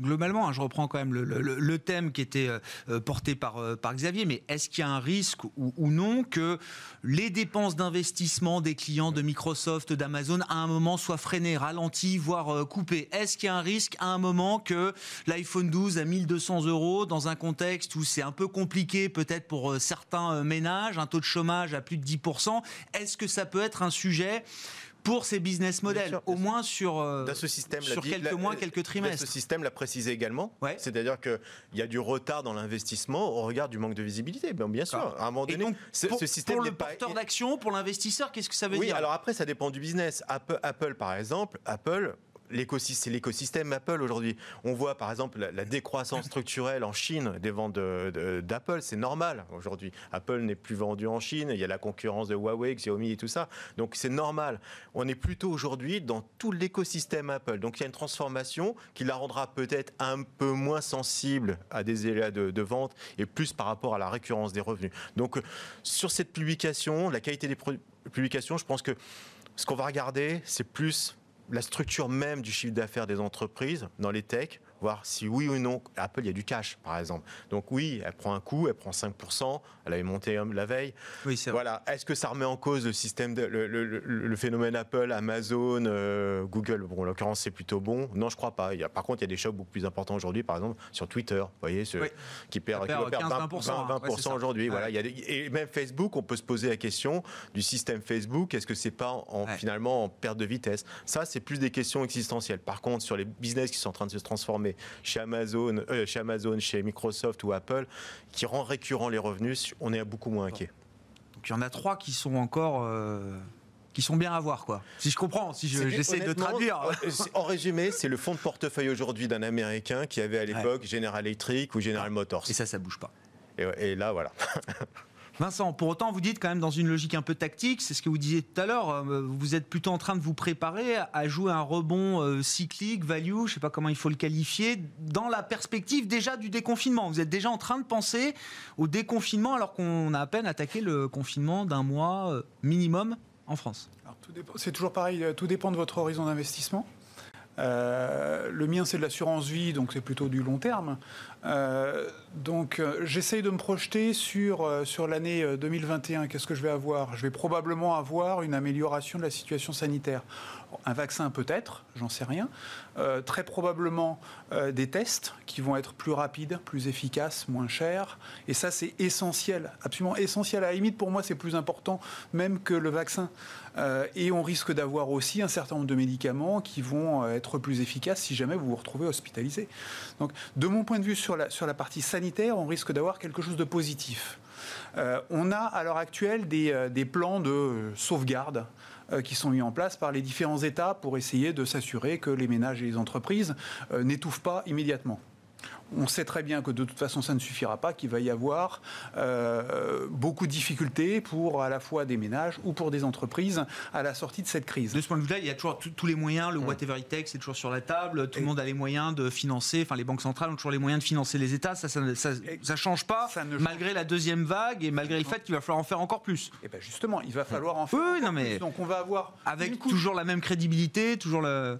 Globalement, hein, je reprends quand même le, thème qui était euh, euh, porté par, euh, par Xavier, mais est-ce qu'il y a un risque ou, non que les dépenses d'investissement des clients de Microsoft, d'Amazon, à un moment soient freinées, ralenties, voire coupées? Est-ce qu'il y a un risque à un moment que l'iPhone 12 à 1200 euros dans un contexte où c'est un peu compliqué peut-être pour certains ménages, un taux de chômage à plus de 10%, est-ce que ça peut être un sujet pour ces business models, au moins sur, euh, ce système, sur quelques mois, quelques trimestres. Ce système l'a précisé également, c'est-à-dire qu'il y a du retard dans l'investissement au regard du manque de visibilité. Bien, bien sûr, à un moment donné, donc, pour, ce système pour le porteur d'action, pour l'investisseur, qu'est-ce que ça veut dire? Oui, alors après, ça dépend du business. Apple par exemple, Apple c'est l'écosystème Apple aujourd'hui. On voit par exemple la, décroissance structurelle en Chine des ventes d'Apple, c'est normal aujourd'hui. Apple n'est plus vendu en Chine, il y a la concurrence de Huawei, Xiaomi et tout ça. Donc c'est normal. On est plutôt aujourd'hui dans tout l'écosystème Apple. Donc il y a une transformation qui la rendra peut-être un peu moins sensible à des éléments de, de, vente et plus par rapport à la récurrence des revenus. Donc sur cette publication, la qualité des publications, je pense que ce qu'on va regarder, c'est plus la structure même du chiffre d'affaires des entreprises dans les techs, voir si oui ou non, Apple, il y a du cash, par exemple. Donc oui, elle prend un coup, elle prend 5%, elle avait monté la veille. Oui, c'est Voilà. Est-ce que ça remet en cause le système, de, le, phénomène Apple, Amazon, euh, Google? Bon, en l'occurrence, c'est plutôt bon. Non, je crois pas. Il y a, par contre, il y a des chocs beaucoup plus importants aujourd'hui, par exemple, sur Twitter, vous voyez, qui perd, 20%, aujourd'hui. Voilà. Il y a et même Facebook, on peut se poser la question du système Facebook, est-ce que c'est pas en, finalement en perte de vitesse? Ça, c'est plus des questions existentielles. Par contre, sur les business qui sont en train de se transformer, chez Amazon, euh, chez Amazon, chez Microsoft ou Apple, qui rend récurrent les revenus, on est beaucoup moins inquiet. Donc il y en a trois qui sont encore. Euh, qui sont bien à voir, quoi. Si je comprends, si j'essaie de traduire. Euh, en résumé, c'est le fonds de portefeuille aujourd'hui d'un Américain qui avait à l'époque General Electric ou General Motors. Et ça, ça bouge pas. et là, voilà. Vincent, pour autant, vous dites quand même dans une logique un peu tactique, c'est ce que vous disiez tout à l'heure, euh, vous êtes plutôt en train de vous préparer à jouer un rebond euh, cyclique, value, je ne sais pas comment il faut le qualifier, dans la perspective déjà du déconfinement. Vous êtes déjà en train de penser au déconfinement alors qu'on a à peine attaqué le confinement d'un mois euh, minimum en France. C'est toujours pareil, tout dépend de votre horizon d'investissement. Le mien, c'est de l'assurance vie, donc c'est plutôt du long terme. donc j'essaye de me projeter sur, sur l'année 2021. Qu'est-ce que je vais avoir? Je vais probablement avoir une amélioration de la situation sanitaire. Un vaccin peut-être, j'en sais rien. Euh, très probablement euh, des tests qui vont être plus rapides, plus efficaces, moins chers. Et ça, c'est essentiel, absolument essentiel. À la limite, pour moi, c'est plus important même que le vaccin. Euh, et on risque d'avoir aussi un certain nombre de médicaments qui vont être plus efficaces si jamais vous vous retrouvez hospitalisé. Donc, de mon point de vue, sur la, partie sanitaire, on risque d'avoir quelque chose de positif. on a à l'heure actuelle des, plans de sauvegarde qui sont mis en place par les différents États pour essayer de s'assurer que les ménages et les entreprises euh, n'étouffent pas immédiatement on sait très bien que de toute façon ça ne suffira pas, qu'il va y avoir euh, beaucoup de difficultés pour à la fois des ménages ou pour des entreprises à la sortie de cette crise. De ce point de vue-là, il y a toujours tous les moyens, le whatever it takes c'est toujours sur la table, tout le monde a les moyens de financer, enfin les banques centrales ont toujours les moyens de financer les États, ça ça, ça, change pas, malgré la deuxième vague et malgré le fait qu'il va falloir en faire encore plus. Et eh bien justement, il va falloir en faire oui, non, mais plus. Donc on va avoir... Avec toujours la même crédibilité, toujours le...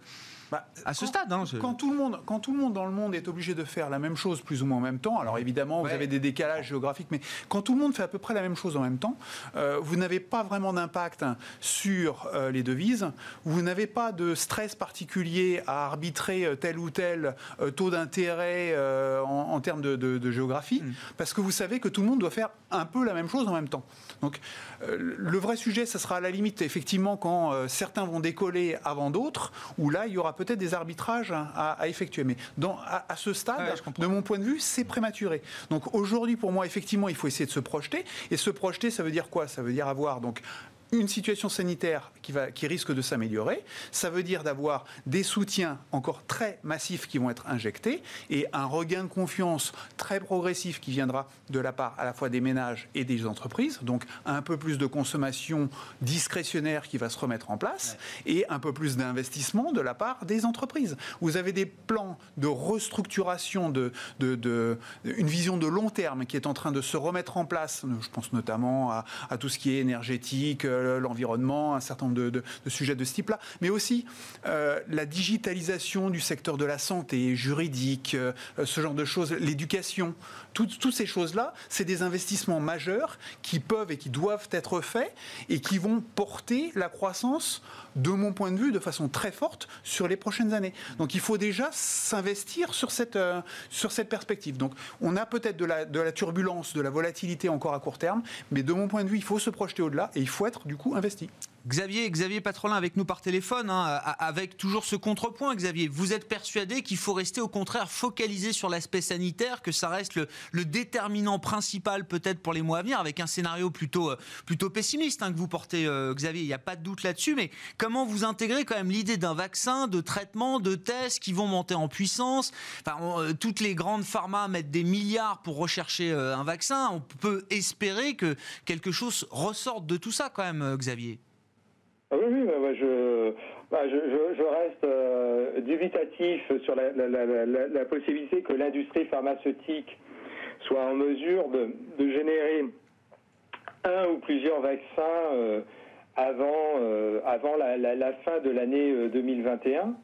Bah, à ce stade. Hein, quand, tout le monde, quand tout le monde dans le monde est obligé de faire la même chose plus ou moins en même temps, alors évidemment, vous avez des décalages géographiques, mais quand tout le monde fait à peu près la même chose en même temps, euh, vous n'avez pas vraiment d'impact sur euh, les devises, vous n'avez pas de stress particulier à arbitrer euh, tel ou tel taux d'intérêt en, termes de, géographie, mm. parce que vous savez que tout le monde doit faire un peu la même chose en même temps. Donc, le vrai sujet, ce sera à la limite, effectivement, quand certains vont décoller avant d'autres, où là, il y aura peut-être des arbitrages à, effectuer. Mais dans, à, ce stade, de mon point de vue, c'est prématuré. Donc aujourd'hui, pour moi, effectivement, il faut essayer de se projeter. Et se projeter, ça veut dire quoi? Ça veut dire avoir donc une situation sanitaire qui, va, qui risque de s'améliorer. Ça veut dire d'avoir des soutiens encore très massifs qui vont être injectés et un regain de confiance très progressif qui viendra de la part à la fois des ménages et des entreprises. Donc un peu plus de consommation discrétionnaire qui va se remettre en place et un peu plus d'investissement de la part des entreprises. Vous avez des plans de restructuration, de, de, une vision de long terme qui est en train de se remettre en place. Je pense notamment à, à tout ce qui est énergétique, l'environnement, un certain nombre de, sujets de ce type-là, mais aussi euh, la digitalisation du secteur de la santé, juridique, euh, ce genre de choses, l'éducation, toutes ces choses-là, c'est des investissements majeurs qui peuvent et qui doivent être faits et qui vont porter la croissance, de mon point de vue, de façon très forte sur les prochaines années. Donc il faut déjà s'investir sur cette, euh, sur cette perspective. Donc on a peut-être de la, de la turbulence, de la volatilité encore à court terme, mais de mon point de vue, il faut se projeter au-delà et il faut être du coup investi. Xavier, Xavier Patrolin avec nous par téléphone, hein, avec toujours ce contrepoint, Xavier. Vous êtes persuadé qu'il faut rester au contraire focalisé sur l'aspect sanitaire, que ça reste le, déterminant principal peut-être pour les mois à venir, avec un scénario plutôt, euh, pessimiste hein, que vous portez, euh, Xavier. Il n'y a pas de doute là-dessus, mais comment vous intégrez quand même l'idée d'un vaccin, de traitement, de tests qui vont monter en puissance? Euh, Toutes les grandes pharma mettent des milliards pour rechercher un vaccin. On peut espérer que quelque chose ressorte de tout ça quand même, Xavier. Ah oui, oui, bah, je, bah, je, je, reste euh, dubitatif sur la, la, la, possibilité que l'industrie pharmaceutique soit en mesure de, générer un ou plusieurs vaccins euh, avant, euh, avant la, fin de l'année 2021.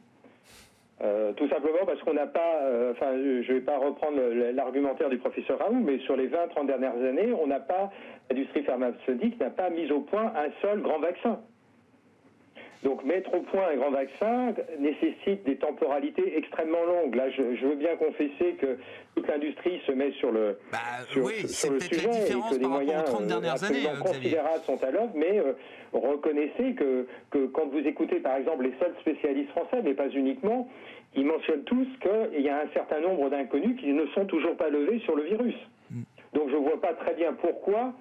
tout simplement parce qu'on n'a pas, enfin, je ne vais pas reprendre l'argumentaire du professeur Raoult, mais sur les 20-30 dernières années, on n'a pas, l'industrie pharmaceutique n'a pas mis au point un seul grand vaccin. Donc mettre au point un grand vaccin nécessite des temporalités extrêmement longues. Là, je, veux bien confesser que toute l'industrie se met sur le, bah, oui, sur le sujet et que des moyens 30 euh, dernières années, euh, considérables sont à l'œuvre, mais euh, reconnaissez que, que quand vous écoutez par exemple les seuls spécialistes français, mais pas uniquement, ils mentionnent tous qu'il y a un certain nombre d'inconnus qui ne sont toujours pas levés sur le virus. Mm. Donc je ne vois pas très bien pourquoi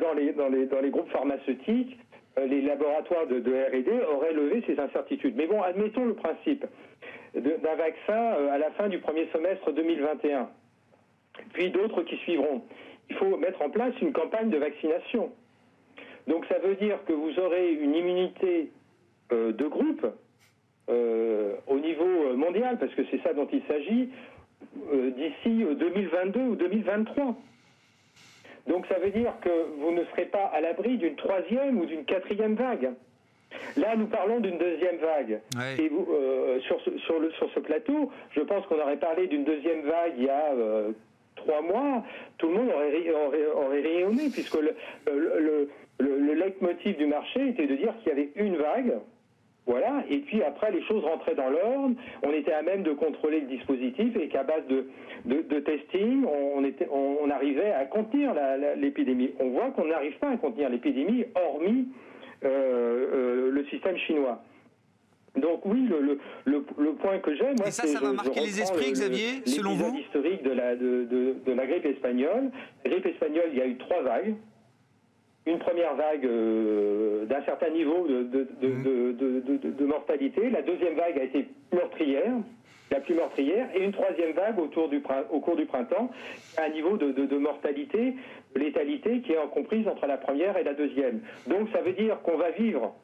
dans, les, dans, les, dans les groupes pharmaceutiques, euh, les laboratoires de, R&D auraient levé ces incertitudes. Mais bon, admettons le principe d'un vaccin euh, à la fin du premier semestre 2021, puis d'autres qui suivront. Il faut mettre en place une campagne de vaccination. Donc ça veut dire que vous aurez une immunité euh, de groupe au niveau mondial, parce que c'est ça dont il s'agit, d'ici 2022 ou 2023. Donc ça veut dire que vous ne serez pas à l'abri d'une troisième ou d'une quatrième vague. Là, nous parlons d'une deuxième vague. Ouais. Et vous, euh, sur, ce, sur, le, sur ce plateau, je pense qu'on aurait parlé d'une deuxième vague il y a euh, trois mois. Tout le monde aurait, aurait, aurait rayonné, puisque le, le, le, le, le leitmotiv du marché était de dire qu'il y avait une vague. Voilà, et puis après les choses rentraient dans l'ordre, on était à même de contrôler le dispositif et qu'à base de, de, de testing, on, était, on, on arrivait à contenir l'épidémie. On voit qu'on n'arrive pas à contenir l'épidémie, hormis euh, euh, le système chinois. Donc oui, le, le, le, le point que j'ai, moi, Et ça, ça va je- je marquer les esprits, Xavier, selon vous? historique de la, de, de, de la grippe espagnole. La grippe espagnole, il y a eu trois vagues une première vague euh, d'un certain niveau de, de, mortalité. La deuxième vague a été meurtrière, la plus meurtrière, et une troisième vague autour du, prin- au cours du printemps, à un niveau de, mortalité, de létalité qui est comprise entre la première et la deuxième. Donc ça veut dire qu'on va vivre,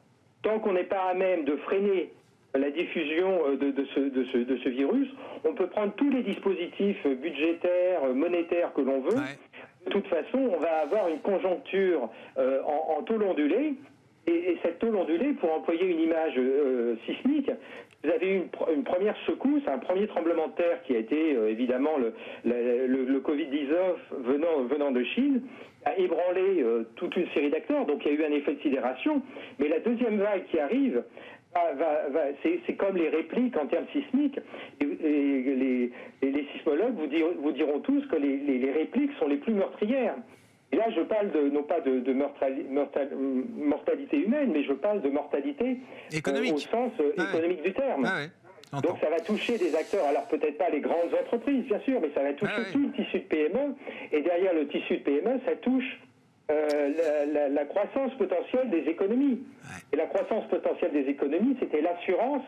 tant qu'on n'est pas à même de freiner la diffusion euh, de, de ce, de, ce, de ce virus, on peut prendre tous les dispositifs budgétaires, monétaires que l'on veut, Ouais. De toute façon, on va avoir une conjoncture euh, en, en taux. Et, et cette taux ondulé, pour employer une image euh, sismique, vous avez eu une, pr- une première secousse, un premier tremblement de terre qui a été euh, évidemment le, le, le- le Covid-19 venant, de Chine, a ébranlé toute une série d'acteurs. Donc il y a eu un effet de sidération. Mais la deuxième vague qui arrive, c'est comme les répliques en termes sismiques. Et, et les, et les sismologues vous diront, vous diront tous que les, les- les répliques sont les plus meurtrières. Et là, je parle de, non pas de, de meurtrali- mortal- mortalité humaine, mais je parle de mortalité euh, Économique. au sens euh, Ouais. économique du terme. Ah ouais. Donc ça va toucher des acteurs, alors peut-être pas les grandes entreprises, bien sûr, mais ça va toucher Ah tout le tissu de PME. Et derrière le tissu de PME, ça touche euh, la, la- la croissance potentielle des économies. Et la croissance potentielle des économies, c'était l'assurance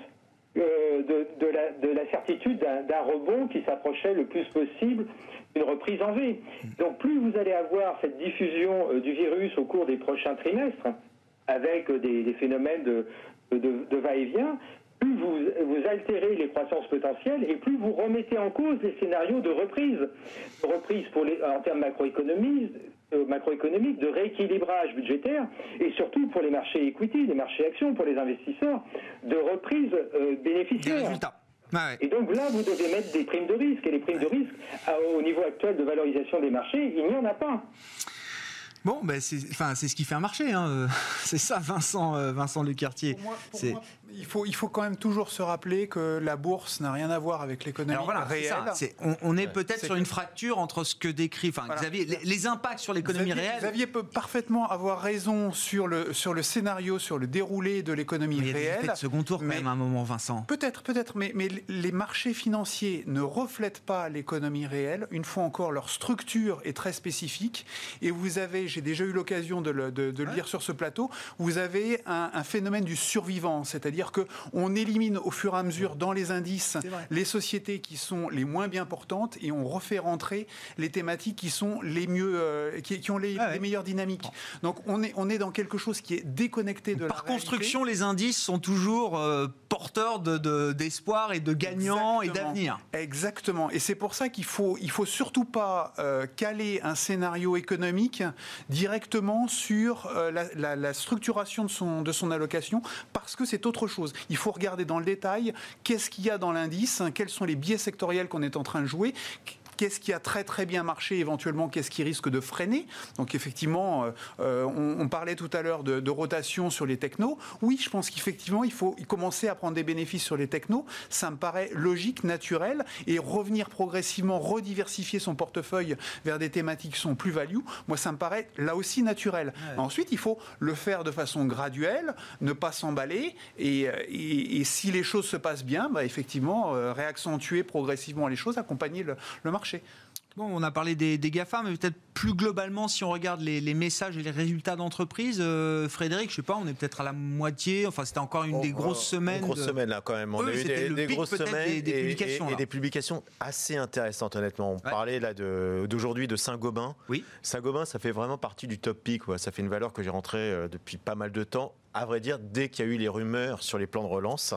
euh, de, de la, de la certitude d'un rebond qui s'approchait le plus possible d'une reprise en V. Donc plus vous allez avoir cette diffusion euh, du virus au cours des prochains trimestres, avec des, des phénomènes de, va-et-vient, plus vous, vous altérez les croissances potentielles et plus vous remettez en cause les scénarios de reprise. Reprise pour les, en termes macroéconomiques, euh, macroéconomiques, de rééquilibrage budgétaire et surtout pour les marchés equity, les marchés actions, pour les investisseurs, de reprise euh, Des bénéficiaire. résultats. Ah ouais. Et donc là, vous devez mettre des primes de risque. Et les primes de risque, à- au niveau actuel de valorisation des marchés, il n'y en a pas. Bon, ben c'est, enfin, c'est ce qui fait un marché. Hein. C'est ça, Vincent, euh, Vincent Lecartier. Pour moi, pour C'est- moi, il, faut, il faut quand même toujours se rappeler que la bourse n'a rien à voir avec l'économie Alors voilà, c'est réelle. ça. On, on est peut-être sur une fracture entre ce que décrit, enfin, Voilà. Xavier, les, les impacts sur l'économie réelle. Xavier peut parfaitement avoir raison sur le, sur le scénario, sur le déroulé de l'économie Mais il y a des réelle. de second tour quand mais- même à un moment, Vincent. Peut-être, peut-être, mais, mais les marchés financiers ne reflètent pas l'économie réelle. Une fois encore, leur structure est très spécifique. Et vous avez, j'ai déjà eu l'occasion de le, de- de le dire sur ce plateau, vous avez un, un phénomène du survivant, c'est-à-dire que on élimine au fur et à mesure dans les indices les sociétés qui sont les moins bien portantes et on refait rentrer les thématiques qui sont les mieux, euh, qui, qui ont les, Ah ouais. les meilleures dynamiques. Donc on est, on est dans quelque chose qui est déconnecté de la Par réalité. construction, les indices sont toujours euh, porteurs de- de- d'espoir et de gagnants et d'avenir. Exactement. Et c'est pour ça qu'il faut, il faut surtout pas euh, caler un scénario économique directement sur la, la- la structuration de son, de son allocation, parce que c'est autre Il faut regarder dans le détail qu'est-ce qu'il y a dans l'indice, hein, quels sont les biais sectoriels qu'on est en train de jouer. Qu'est-ce qui a très très bien marché éventuellement Qu'est-ce qui risque de freiner Donc effectivement, euh, euh, on, on parlait tout à l'heure de, de rotation sur les technos. Oui, je pense qu'effectivement, il faut commencer à prendre des bénéfices sur les technos. Ça me paraît logique, naturel, et revenir progressivement, rediversifier son portefeuille vers des thématiques qui sont plus value. Moi, ça me paraît là aussi naturel. Ensuite, il faut le faire de façon graduelle, ne pas s'emballer, et, euh, et- et si les choses se passent bien, bah, effectivement, euh, réaccentuer progressivement les choses, accompagner le, le marché. Bon, on a parlé des, des GAFA, mais peut-être plus globalement, si on regarde les, les messages et les résultats d'entreprise, euh, Frédéric, je sais pas, on est peut-être à la moitié. Enfin, c'était encore une des Oh, grosses euh, semaines. Une grosse de- semaine là quand même. On Oui, a eu c'était des, pic grosses peut-être semaines des- des et- publications, et, des publications assez intéressantes honnêtement. On Ouais. parlait là de- d'aujourd'hui de, Saint-Gobain. Oui. Saint-Gobain, ça fait vraiment partie du top pick. quoi. Ça fait une valeur que j'ai rentrée euh, depuis pas mal de temps à vrai dire, dès qu'il y a eu les rumeurs sur les plans de relance,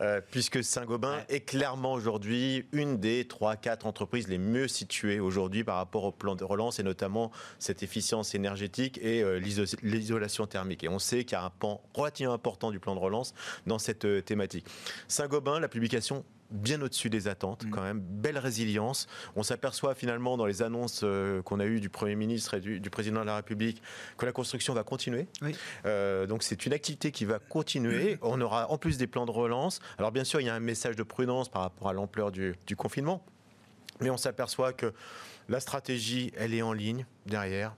euh, puisque Saint-Gobain est clairement aujourd'hui une des 3-4 entreprises les mieux situées aujourd'hui par rapport au plan de relance et notamment cette efficience énergétique et euh, l'isolation thermique. Et on sait qu'il y a un pan relativement important du plan de relance dans cette euh, thématique. Saint-Gobain, la publication bien au-dessus des attentes, mm. quand même. Belle résilience. On s'aperçoit finalement dans les annonces euh, qu'on a eues du Premier ministre et du, président de la République que la construction va continuer. Euh, donc c'est une activité qui va continuer. Mm. On aura en plus des plans de relance. Alors bien sûr, il y a un message de prudence par rapport à l'ampleur du, confinement. Mais on s'aperçoit que la stratégie, elle est en ligne derrière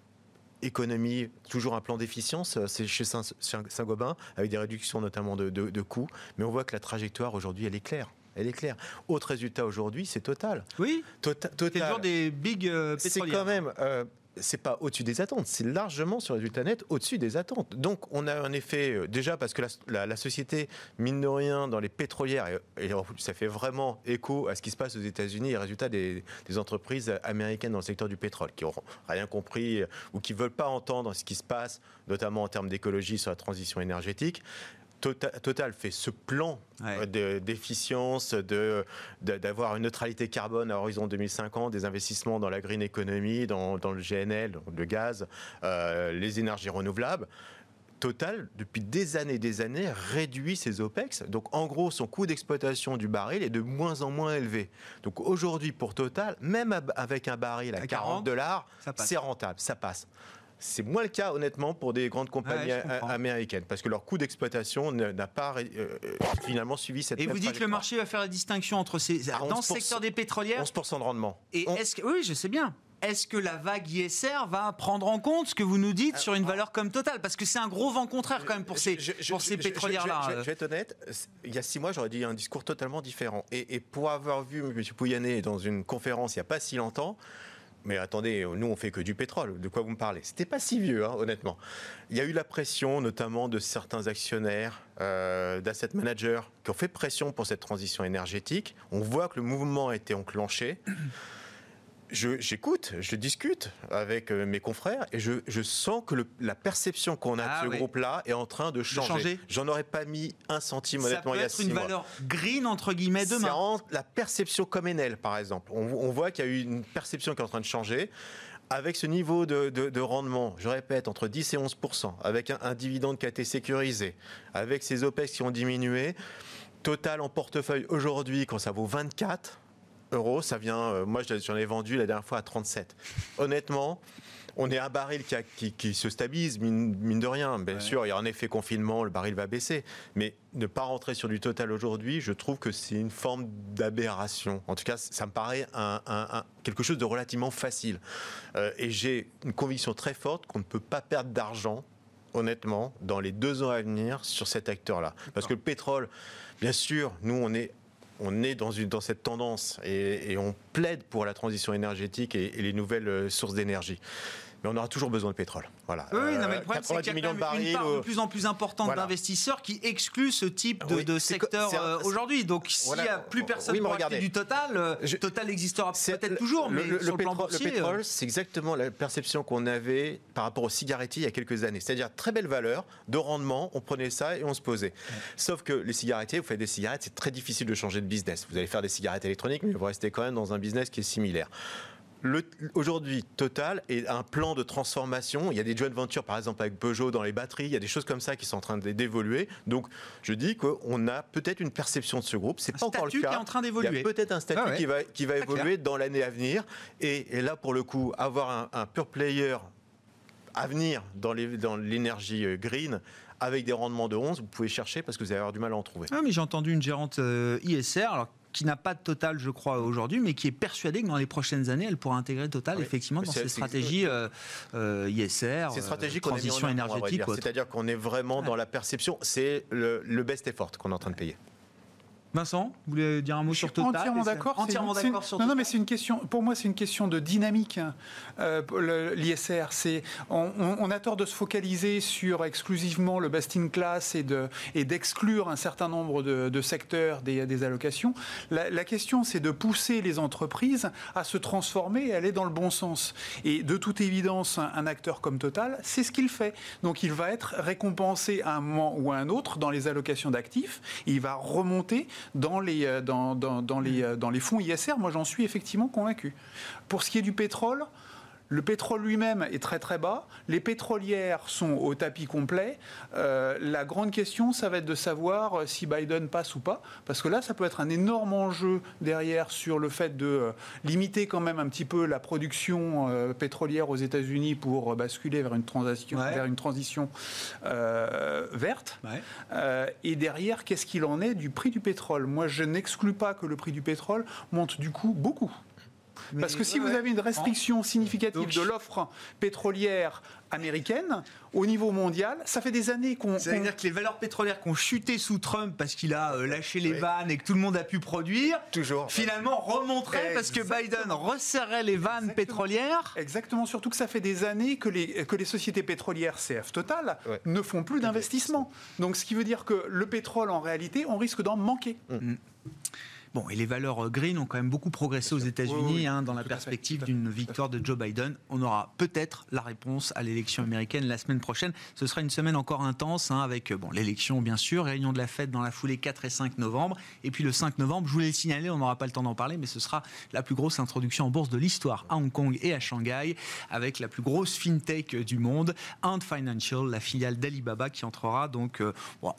économie, toujours un plan d'efficience, euh, c'est chez Saint-Gobain, avec des réductions notamment de, de, coûts, mais on voit que la trajectoire aujourd'hui, elle est claire elle est claire. Autre résultat aujourd'hui, c'est Total. Oui. Tota-, total. toujours des big euh, C'est quand même. Euh, c'est pas au-dessus des attentes, c'est largement sur résultat net au-dessus des attentes. Donc on a un effet euh, déjà parce que la, société mine de rien dans les pétrolières et, ça fait vraiment écho à ce qui se passe aux États-Unis et résultat des, des, entreprises américaines dans le secteur du pétrole qui n'ont rien compris ou qui veulent pas entendre ce qui se passe, notamment en termes d'écologie sur la transition énergétique. Total, fait ce plan euh, d'efficience, d'avoir une neutralité carbone à horizon 2050, des investissements dans la green economy, dans, le GNL, le gaz, euh, les énergies renouvelables. Total, depuis des années et des années, réduit ses OPEX. Donc, en gros, son coût d'exploitation du baril est de moins en moins élevé. Donc, aujourd'hui, pour Total, même avec un baril à, 40 dollars, c'est rentable, ça passe. C'est moins le cas, honnêtement, pour des grandes compagnies américaines, parce que leur coût d'exploitation n'a pas euh, finalement suivi cette. Et vous dites que le marché va faire la distinction entre ces dans le secteur des pétrolières 11% de rendement. Et est-ce que oui, je sais bien. Est-ce que la vague ISR va prendre en compte ce que vous nous dites sur une euh, valeur comme Total Parce que c'est un gros vent contraire quand même pour ces, pour ces pétrolières-là. Je, vais être honnête, il y a six mois, j'aurais dit un discours totalement différent. Et, et pour avoir vu M. Pouyanné dans une conférence il n'y a pas si longtemps, mais attendez, nous on fait que du pétrole. De quoi vous me parlez? C'était pas si vieux, hein, honnêtement. Il y a eu la pression, notamment de certains actionnaires, euh, d'asset managers, qui ont fait pression pour cette transition énergétique. On voit que le mouvement a été enclenché j'écoute, je, discute avec euh, mes confrères et je, sens que la perception qu'on a de ah ce groupe-là est en train de changer. J'en aurais pas mis un centime honnêtement il y a six mois. une valeur green entre guillemets demain. la perception comme Enel par exemple. On, voit qu'il y a eu une perception qui est en train de changer. Avec ce niveau de, rendement, je répète, entre 10 et 11 avec un, un dividende qui a été sécurisé, avec ces OPEX qui ont diminué, total en portefeuille aujourd'hui, quand ça vaut 24, euros, ça vient, euh, moi j'en ai vendu la dernière fois à 37. Honnêtement, on est un baril qui, se stabilise, mine, de rien. Bien sûr, il y a un effet confinement, le baril va baisser. Mais ne pas rentrer sur du total aujourd'hui, je trouve que c'est une forme d'aberration. En tout cas, ça me paraît un, quelque chose de relativement facile. Euh, et j'ai une conviction très forte qu'on ne peut pas perdre d'argent honnêtement, dans les deux ans à venir sur cet acteur-là. Parce que le pétrole, bien sûr, nous, on est on est dans, cette tendance et, on plaide pour la transition énergétique et les nouvelles euh, sources d'énergie mais on aura toujours besoin de pétrole. Voilà. Oui, non, mais le problème, c'est qu'il y a une part de plus en plus importante d'investisseurs qui excluent ce type de, secteur euh, aujourd'hui. Donc, s'il n'y a plus personne pour acheter du Total, euh, Total existera peut-être toujours, mais le, sur le, pétrole, le pétrole, c'est exactement la perception qu'on avait par rapport aux cigarettiers il y a quelques années. C'est-à-dire très belle valeur, de rendement, on prenait ça et on se posait. Sauf que les cigarettiers, vous faites des cigarettes, c'est très difficile de changer de business. Vous allez faire des cigarettes électroniques, mais vous restez quand même dans un business qui est similaire. Aujourd'hui, Total est un plan de transformation. Il y a des joint ventures, par exemple, avec Peugeot dans les batteries. Il y a des choses comme ça qui sont en train d'évoluer. Donc, je dis qu'on a peut-être une perception de ce groupe. C'est pas encore le cas. Qui est en train d'évoluer. Il y a peut-être un statut ah qui va, qui va évoluer dans l'année à venir. Et, là, pour le coup, avoir un, pure player à venir dans l'énergie dans euh, green avec des rendements de 11, vous pouvez chercher parce que vous allez avoir du mal à en trouver. Ah, mais j'ai entendu une gérante euh, ISR. Alors, qui n'a pas de Total, je crois, aujourd'hui, mais qui est persuadée que dans les prochaines années, elle pourra intégrer Total, effectivement, dans ses stratégies euh, euh, ISR, euh, transition énergétique. C'est-à-dire qu'on est vraiment dans la perception. C'est le, best effort qu'on est en train de payer. Vincent, vous voulez dire un mot sur Total Entièrement d'accord. Entièrement d'accord sur Non, non, mais c'est une question. Pour moi, c'est une question de dynamique. Euh, L'ISR, c'est on, on, a tort de se focaliser sur exclusivement le best in class et de et d'exclure un certain nombre de, de secteurs des, des, allocations. La, la question, c'est de pousser les entreprises à se transformer et aller dans le bon sens. Et de toute évidence, un, un acteur comme Total, c'est ce qu'il fait. Donc, il va être récompensé à un moment ou à un autre dans les allocations d'actifs. Il va remonter dans les, euh, dans, dans, dans les, euh, dans les fonds ISR. Moi, j'en suis effectivement convaincu. Pour ce qui est du pétrole, le pétrole lui-même est très très bas. Les pétrolières sont au tapis complet. Euh, la grande question, ça va être de savoir euh, si Biden passe ou pas. Parce que là, ça peut être un énorme enjeu derrière sur le fait de euh, limiter quand même un petit peu la production euh, pétrolière aux États-Unis pour basculer vers une transition, ouais. vers une transition verte. Ouais. et derrière, qu'est-ce qu'il en est du prix du pétrole? Moi, je n'exclus pas que le prix du pétrole monte du coup beaucoup. Mais Parce que si ouais, vous avez une restriction significative Donc, de l'offre pétrolière américaine au niveau mondial, ça fait des années qu'on. C'est-à-dire qu que les valeurs pétrolières qui ont chuté sous Trump parce qu'il a euh, lâché les oui. vannes et que tout le monde a pu produire, Toujours. finalement remonteraient parce que Biden resserrait les vannes Exactement. pétrolières. Exactement, surtout que ça fait des années que les, que les sociétés pétrolières CF Total ouais. ne font plus d'investissement. Donc ce qui veut dire que le pétrole, en réalité, on risque d'en manquer. Mmh. Bon, et les valeurs green ont quand même beaucoup progressé aux États-Unis oui, oui, hein, dans la perspective d'une victoire de Joe Biden. On aura peut-être la réponse à l'élection américaine la semaine prochaine. Ce sera une semaine encore intense hein, avec bon, l'élection, bien sûr, réunion de la fête dans la foulée 4 et 5 novembre. Et puis le 5 novembre, je voulais le signaler, on n'aura pas le temps d'en parler, mais ce sera la plus grosse introduction en bourse de l'histoire à Hong Kong et à Shanghai avec la plus grosse fintech du monde, Ant Financial, la filiale d'Alibaba qui entrera. Donc, euh, bon,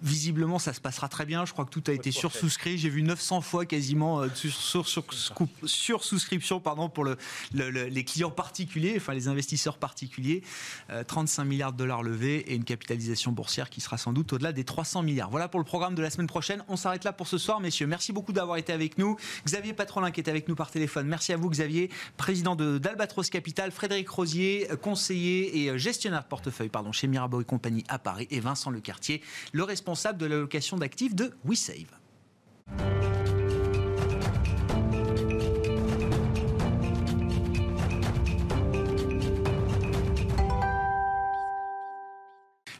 visiblement, ça se passera très bien. Je crois que tout a été sursouscrit. J'ai vu 900 fois quasiment euh, sur, souscription pardon, pour le, le, le, les clients particuliers, enfin les investisseurs particuliers. Euh, 35 milliards de dollars levés et une capitalisation boursière qui sera sans doute au-delà des 300 milliards. Voilà pour le programme de la semaine prochaine. On s'arrête là pour ce soir, messieurs. Merci beaucoup d'avoir été avec nous. Xavier Patrolin qui est avec nous par téléphone. Merci à vous, Xavier, président d'Albatros Capital. Frédéric Rosier, conseiller et gestionnaire de portefeuille pardon, chez Mirabeau et compagnie à Paris. Et Vincent Lecartier, le responsable de l'allocation d'actifs de WeSave. Bye.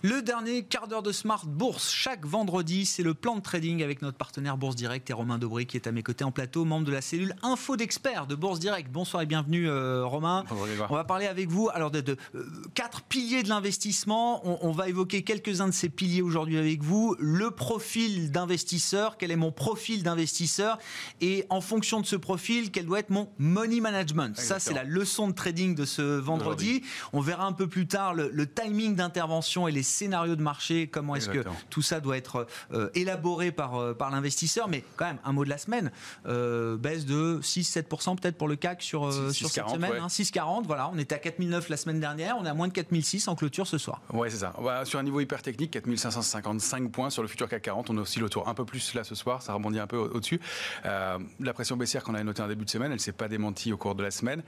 Le dernier quart d'heure de Smart Bourse, chaque vendredi, c'est le plan de trading avec notre partenaire Bourse Direct et Romain Dobré qui est à mes côtés en plateau, membre de la cellule Info d'experts de Bourse Direct. Bonsoir et bienvenue euh, Romain. Bonjour, on va parler avec vous alors de, de euh, quatre piliers de l'investissement. On, on, va évoquer quelques-uns de ces piliers aujourd'hui avec vous. Le profil d'investisseur, quel est mon profil d'investisseur? Et en fonction de ce profil, quel doit être mon money management? Exactement. Ça, c'est la leçon de trading de ce vendredi. On verra un peu plus tard le, le timing d'intervention et les scénario de marché, comment est-ce que tout ça doit être euh, élaboré par, euh, par l'investisseur. Mais quand même, un mot de la semaine, euh, baisse de 6-7% peut-être pour le CAC sur, 6, sur 6, cette 40, semaine. Ouais. Hein, 6,40, voilà, on était à 4009 la semaine dernière, on est à moins de 4006 en clôture ce soir. Ouais, c'est ça. Bah, sur un niveau hyper technique, 4555 points sur le futur CAC 40, on aussi autour un peu plus là ce soir, ça rebondit un peu au-dessus. la pression baissière qu'on avait notée en début de semaine, elle ne s'est pas démentie au cours de la semaine.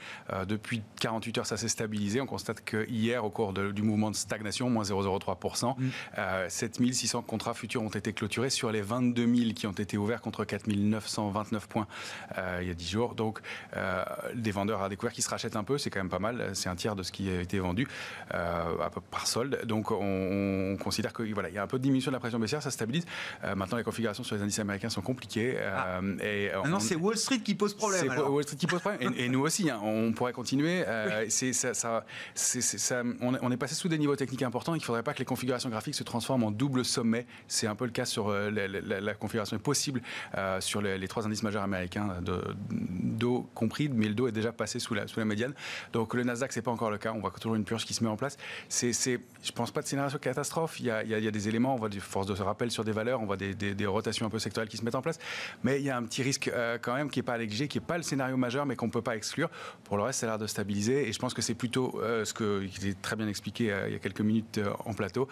depuis 48 heures, ça s'est stabilisé. On constate que hier, au cours de, du mouvement de stagnation, moins 0,03%, Mm. Euh, 7600 contrats futurs ont été clôturés sur les 22 000 qui ont été ouverts contre 4 929 points euh, il y a 10 jours. Donc, euh, des vendeurs à découvert qui se rachètent un peu, c'est quand même pas mal. C'est un tiers de ce qui a été vendu euh, par solde. Donc, on, on considère qu'il voilà, y a un peu de diminution de la pression baissière, ça stabilise. Maintenant, les configurations sur les indices américains sont compliquées. Ah. Et on, non, c'est Wall Street qui pose problème. C'est Wall Street qui pose problème. et, et, nous aussi, hein, on pourrait continuer. Oui. c'est ça, ça, ça on, on, est passé sous des niveaux techniques importants. Il ne faudrait pas que les configurations graphique se transforme en double sommet. C'est un peu le cas sur euh, la, configuration possible euh, sur les, les, trois indices majeurs américains, de, d'eau compris, mais le dos est déjà passé sous la, médiane. Donc le Nasdaq, c'est pas encore le cas. On voit toujours une purge qui se met en place. C'est, c'est, je pense pas de scénario catastrophe. Il y, a, des éléments, on voit des forces de rappel sur des valeurs, on voit des, rotations un peu sectorielles qui se mettent en place. Mais il y a un petit risque euh, quand même qui est pas à qui est pas le scénario majeur, mais qu'on peut pas exclure. Pour le reste, ça a l'air de stabiliser. Et je pense que c'est plutôt euh, ce que, qui est très bien expliqué il y a quelques minutes en plateau plateau,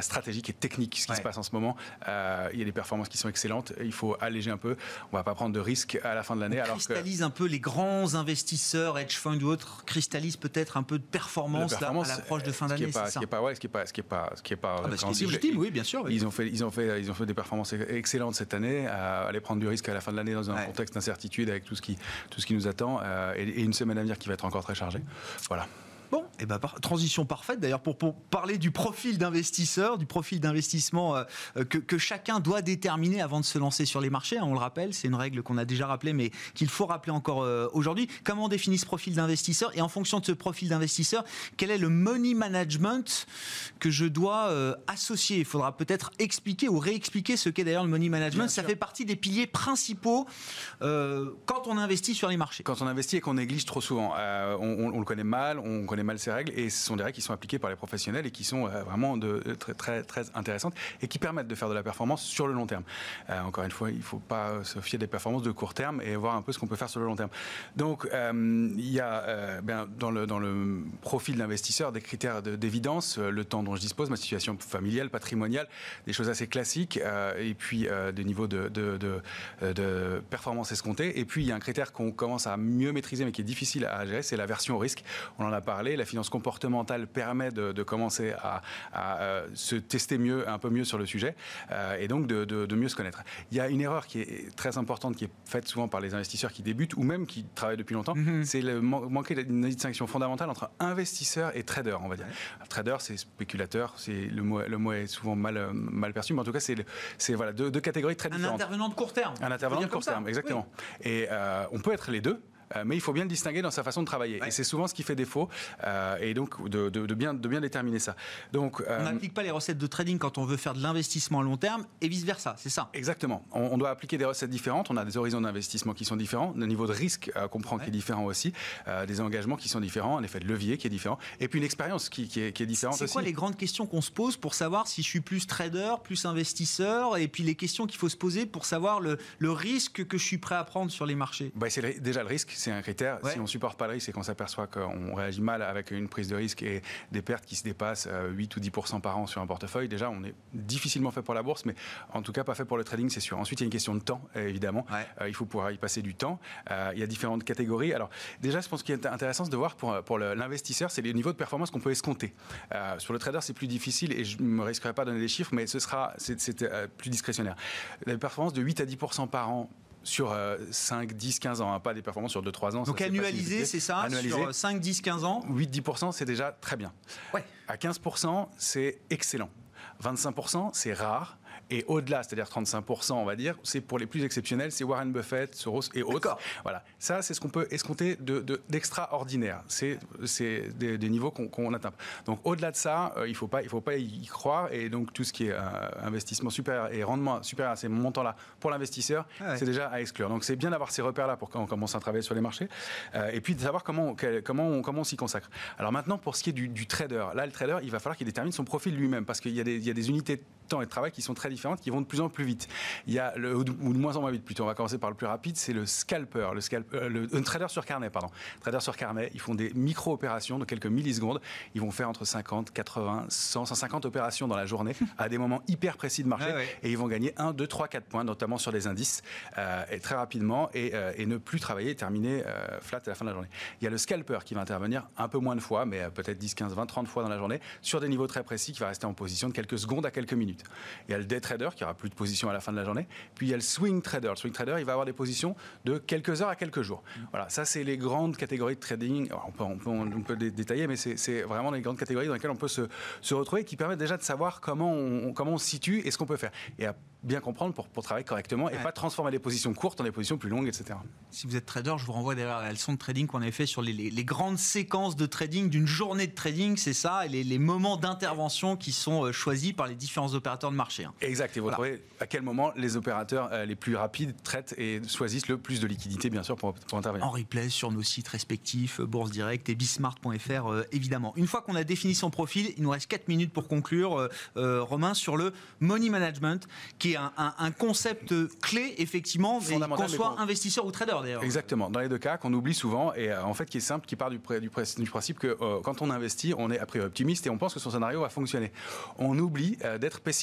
stratégique et technique, ce qui se passe en ce moment. il y a des performances qui sont excellentes. Il faut alléger un peu. On va pas prendre de risques à la fin de l'année. On cristallise un peu les grands investisseurs, hedge funds ou autres, cristallise peut-être un peu de performance, performance à l'approche de fin d'année. Ce qui n'est pas, ouais, ce qui est pas, ce qui est pas, ce qui est pas légitime, oui, bien sûr. Ils ont fait, ils ont fait, ils ont fait des performances excellentes cette année. À aller prendre du risque à la fin de l'année dans un contexte d'incertitude avec tout ce qui, tout ce qui nous attend euh, et, et, une semaine à venir qui va être encore très chargée. Voilà. Bon, et eh ben, transition parfaite d'ailleurs pour, pour, parler du profil d'investisseur, du profil d'investissement euh, que, que, chacun doit déterminer avant de se lancer sur les marchés. Hein, on le rappelle, c'est une règle qu'on a déjà rappelée, mais qu'il faut rappeler encore euh, aujourd'hui. Comment on définit ce profil d'investisseur et en fonction de ce profil d'investisseur, quel est le money management que je dois euh, associer? Il faudra peut-être expliquer ou réexpliquer ce qu'est d'ailleurs le money management. Ça fait partie des piliers principaux quand on investit sur les marchés. Quand on investit et qu'on néglige trop souvent, on, on, le connaît mal, on connaît mal ces règles et ce sont des règles qui sont appliquées par les professionnels et qui sont euh, vraiment de, très, très, très intéressantes et qui permettent de faire de la performance sur le long terme. Euh, encore une fois, il ne faut pas se fier des performances de court terme et voir un peu ce qu'on peut faire sur le long terme. Donc, euh, il y a ben, dans, le, dans le profil d'investisseur des critères d'évidence, le temps dont je dispose, ma situation familiale, patrimoniale, des choses assez classiques et puis des niveaux de, performance escomptée. Et puis, il y a un critère qu'on commence à mieux maîtriser mais qui est difficile à gérer, c'est l'aversion au risque. On en a parlé la finance comportementale permet de, commencer à, euh, se tester mieux, un peu mieux sur le sujet, euh, et donc de, mieux se connaître. Il y a une erreur qui est très importante, qui est faite souvent par les investisseurs qui débutent, ou même qui travaillent depuis longtemps, mhm. c'est le manquer d'une distinction fondamentale entre investisseur et trader, on va dire. Trader, c'est spéculateur, c'est le mot, le mot est souvent mal, mal perçu, mais en tout cas, c'est voilà, deux, catégories très différentes. Un intervenant de court terme. Un intervenant de court terme, exactement. Et euh, on peut être les deux. Euh, mais il faut bien le distinguer dans sa façon de travailler. Et c'est souvent ce qui fait défaut, euh, et donc de, bien, de bien déterminer ça. Donc, on euh, n'applique pas les recettes de trading quand on veut faire de l'investissement à long terme, et vice-versa, c'est ça? Exactement. On, doit appliquer des recettes différentes, on a des horizons d'investissement qui sont différents, le niveau de risque qu'on prend qui est différent aussi, des engagements qui sont différents, un effet de levier qui est différent, et puis une expérience qui, qui, est, qui est différente C'est quoi les grandes questions qu'on se pose pour savoir si je suis plus trader, plus investisseur, et puis les questions qu'il faut se poser pour savoir le, le, risque que je suis prêt à prendre sur les marchés? Bah, C'est déjà le risque, c'est un critère. Si on supporte pas le risque et qu'on s'aperçoit qu'on réagit mal avec une prise de risque et des pertes qui se dépassent 8 euh, ou 10 par an sur un portefeuille, déjà on est difficilement fait pour la bourse, mais en tout cas pas fait pour le trading, c'est sûr. Ensuite, il y a une question de temps, évidemment. Euh, il faut pouvoir y passer du temps. Euh, il y a différentes catégories. Alors déjà, je pense qu'il est intéressant de voir pour, pour l'investisseur, c'est les niveaux de performance qu'on peut escompter. sur le trader, c'est plus difficile et je ne me risquerai pas de donner des chiffres, mais ce sera c'est plus discrétionnaire. La performance de 8 à 10% par an sur 5, 10, 15 ans, hein, pas des performances sur 2-3 ans. Donc annualisé, c'est ça Sur 5, 10, 15 ans 8-10%, c'est déjà très bien. Ouais. À 15%, c'est excellent. 25%, c'est rare. Et au-delà, c'est-à-dire 35%, on va dire, c'est pour les plus exceptionnels, c'est Warren Buffett, Soros et autres. Voilà. Ça, c'est ce qu'on peut escompter d'extraordinaire. De, c'est des, des, niveaux qu'on atteint. Donc, au-delà de ça, euh, il ne faut, pas, il faut pas y croire. Et donc, tout ce qui est euh, investissement supérieur et rendement supérieur à ces montants-là pour l'investisseur, ah c'est déjà à exclure. Donc, c'est bien d'avoir ces repères-là pour quand on commence à travailler sur les marchés. Euh, et puis, de savoir comment, comment on, comment on s'y consacre. Alors, maintenant, pour ce qui est du, trader, là, le trader, il va falloir qu'il détermine son profil lui-même parce qu'il y, y, a des unités temps et de travail qui sont très différentes, qui vont de plus en plus vite. Il y a le, ou de moins en moins vite plutôt. On va commencer par le plus rapide, c'est le scalper, le, scalper, le un trader sur carnet, pardon. Trader sur carnet, ils font des micro-opérations de quelques millisecondes. Ils vont faire entre 50, 80, 100, 150 opérations dans la journée à des moments hyper précis de marché et ils vont gagner 1, 2, 3, 4 points, notamment sur les indices, euh, et très rapidement et, euh, et, ne plus travailler, terminer euh, flat à la fin de la journée. Il y a le scalper qui va intervenir un peu moins de fois, mais peut-être 10, 15, 20, 30 fois dans la journée, sur des niveaux très précis qui va rester en position de quelques secondes à quelques minutes. Il y a le day trader qui aura plus de position à la fin de la journée. Puis il y a le swing trader. Le swing trader, il va avoir des positions de quelques heures à quelques jours. Voilà, ça c'est les grandes catégories de trading. on, peut, on, peut, on, peut, détailler, mais c'est vraiment les grandes catégories dans lesquelles on peut se, se retrouver, qui permettent déjà de savoir comment on, comment on se situe et ce qu'on peut faire. Et à bien comprendre pour, pour travailler correctement et pas transformer les positions courtes en des positions plus longues, etc. Si vous êtes trader, je vous renvoie derrière la leçon de trading qu'on avait fait sur les, les, grandes séquences de trading d'une journée de trading, c'est ça, et les, les moments d'intervention qui sont euh, choisis par les différents opérateurs opérateurs de marché. hein. Exact. Et vous Voilà. trouvez à quel moment les opérateurs euh, les plus rapides traitent et choisissent le plus de liquidité, bien sûr, pour, pour intervenir? En replay sur nos sites respectifs, euh, Bourse Direct et bismart.fr, euh, évidemment. Une fois qu'on a défini son profil, il nous reste 4 minutes pour conclure, euh, euh, Romain, sur le money management, qui est un, un- un concept clé, effectivement, qu'on soit investisseur ou trader d'ailleurs. Exactement. Dans les deux cas, qu'on oublie souvent, et euh, en fait qui est simple, qui part du, du, du principe que euh, quand on investit, on est a priori optimiste et on pense que son scénario va fonctionner. On oublie euh, d'être pessimiste,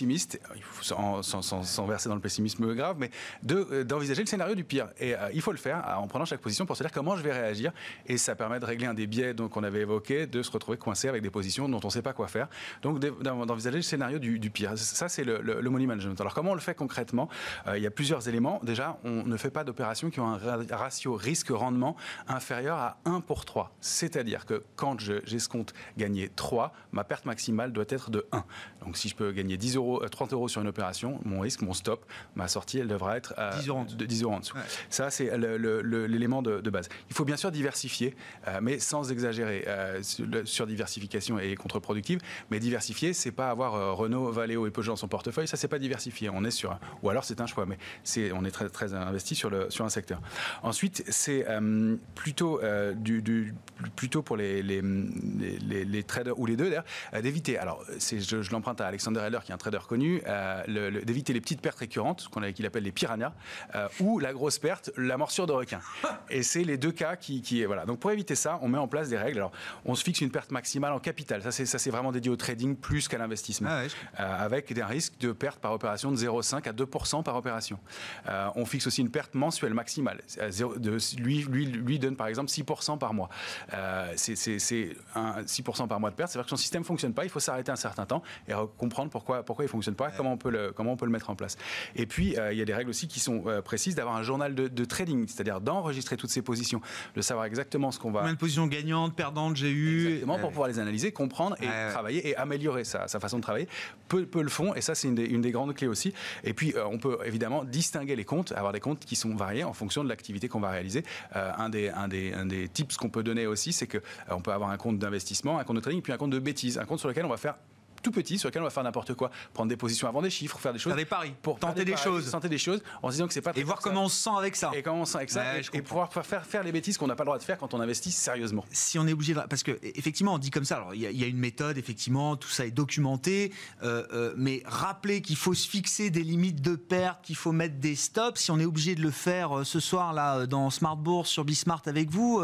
faut- sans, sans- sans- verser dans le pessimisme grave, mais euh, d'envisager le scénario du pire. Et euh, il faut le faire euh, en prenant chaque position pour se dire comment je vais réagir. Et ça permet de régler un des biais qu'on avait évoqué, de se retrouver coincé avec des positions dont on ne sait pas quoi faire. Donc d'e- d'en- d'envisager le scénario du, pire. Ça, c'est le, le- money management. Alors comment on le fait concrètement? Euh, Il y a plusieurs éléments. Déjà, on ne fait pas d'opérations qui ont un ra- ratio risque-rendement inférieur à 1 pour 3. C'est-à-dire que quand je- j'escompte gagner 3, ma perte maximale doit être de 1. Donc si je peux gagner 10 euros, euh, 30 euros sur une opération, mon risque, mon stop, ma sortie, elle devra être euh, 10 euros en dessous. de 10 euros en dessous. Ouais. Ça, c'est l'élément de, de base. Il faut bien sûr diversifier, euh, mais sans exagérer. Euh, sur, diversification est contre-productive, mais diversifier, c'est pas avoir euh, Renault, Valeo et Peugeot dans son portefeuille. Ça, c'est pas diversifié. On est sur, un- ou alors c'est un choix, mais c'est, on est très, très investi sur le sur un secteur. Ensuite, c'est euh, plutôt euh, du, du- plutôt pour les les, les- les- les traders ou les deux d'ailleurs euh, d'éviter. Alors, je, je l'emprunte à Alexander Heller, qui est un trader connu, euh, le- le- d'éviter les petites pertes récurrentes, ce qu'on qu'il appelle les piranhas, euh, ou la grosse perte, la morsure de requin. Et c'est les deux cas qui, qui voilà. Donc pour éviter ça, on met en place des règles. Alors, on se fixe une perte maximale en capital. Ça, c'est ça, c'est vraiment dédié au trading plus qu'à l'investissement, Ah ouais, je Euh, avec un risque de perte par opération de 0,5 à 2% par opération. On fixe aussi une perte mensuelle maximale. De- lui, lui, lui donne par exemple 6% par mois. Euh, c'est- c'est c'est un 6% par mois de perte. C'est-à-dire que son système fonctionne pas. Il faut s'arrêter un certain temps et re- comprendre pourquoi, pourquoi il fonctionne pas, comment on peut le, comment on peut le mettre en place. Et puis euh, il y a des règles aussi qui sont euh, précises d'avoir un journal de, de trading, c'est-à-dire d'enregistrer toutes ces positions, de savoir exactement ce qu'on va Combien de positions gagnantes, perdantes j'ai eu Exactement, pour pouvoir les analyser, comprendre et travailler et améliorer sa, sa façon de travailler. Peu, peu le font, et ça, c'est une des, une des grandes clés aussi. Et puis, euh, on peut évidemment distinguer les comptes, avoir des comptes qui sont variés en fonction de l'activité qu'on va réaliser. Un, des, un, des, un des tips qu'on peut donner aussi, c'est qu'on on peut avoir un compte d'investissement, un compte de trading, puis un compte de bêtises, un compte sur lequel on va faire tout petit, sur lequel on va faire n'importe quoi, prendre des positions avant des chiffres, faire des choses Faire des paris, pour tenter des paris, choses. tenter des choses, en se disant que c'est pas Et voir comment on se sent avec ça. et comment on sent avec ça, Ouais, et- pouvoir faire, faire les bêtises qu'on n'a pas le droit de faire quand on investit sérieusement. si on est obligé de... Parce que effectivement, on dit comme ça, alors il y, a- il y a une méthode, effectivement, tout ça est documenté, euh, euh, mais rappeler qu'il faut se fixer des limites de perte, qu'il faut mettre des stops, si on est obligé de le faire euh, ce soir là dans Smart Bourse sur Bismart avec vous,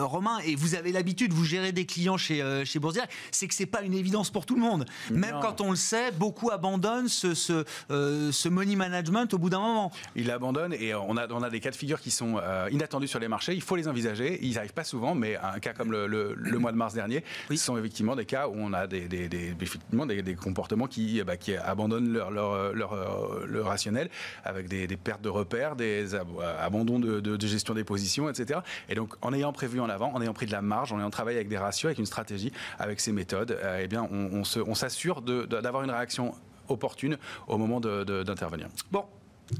Romain, et vous avez l'habitude, vous gérez des clients chez, chez Bourse c'est que c'est pas une évidence pour tout le monde. Même Non. quand on le sait, beaucoup abandonnent ce, ce, euh, ce money management au bout d'un moment. Ils l'abandonnent et on a, on a des cas de figure qui sont euh, inattendus sur les marchés. Il faut les envisager. Ils n'arrivent pas souvent, mais un cas comme le, le- le mois de mars dernier, Oui. ce sont effectivement des cas où on a des, des- des- effectivement des, des comportements qui, ben, qui abandonnent leur, leur, leur, euh, leur rationnel avec des, pertes de repères, des ab- euh, abandons de, de- de gestion des positions, etc. Et donc, en ayant prévu en avant, en ayant pris de la marge, en ayant travaillé avec des ratios, avec une stratégie, avec ces méthodes, euh, eh bien, on, s'assure d'avoir une réaction opportune au moment d'intervenir.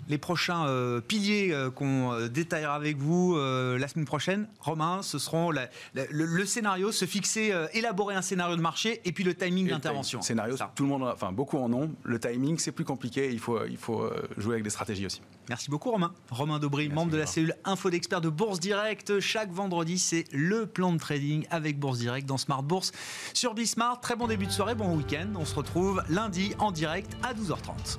Les prochains euh, piliers euh, qu'on euh, détaillera avec vous la semaine prochaine, Romain, ce seront la- la- le, le scénario, se fixer, élaborer un scénario de marché et puis le timing d'intervention. Scénario, tout le monde, enfin beaucoup en ont. Le timing, c'est plus compliqué. Il faut, il faut jouer avec des stratégies aussi. Merci beaucoup Romain. Romain Daubry, Merci, membre de la cellule Info d'experts de Bourse Direct. Chaque vendredi, c'est le plan de trading avec Bourse Direct dans Smart Bourse sur Bismart. Très bon début de soirée, bon week-end. On se retrouve lundi en direct à 12h30.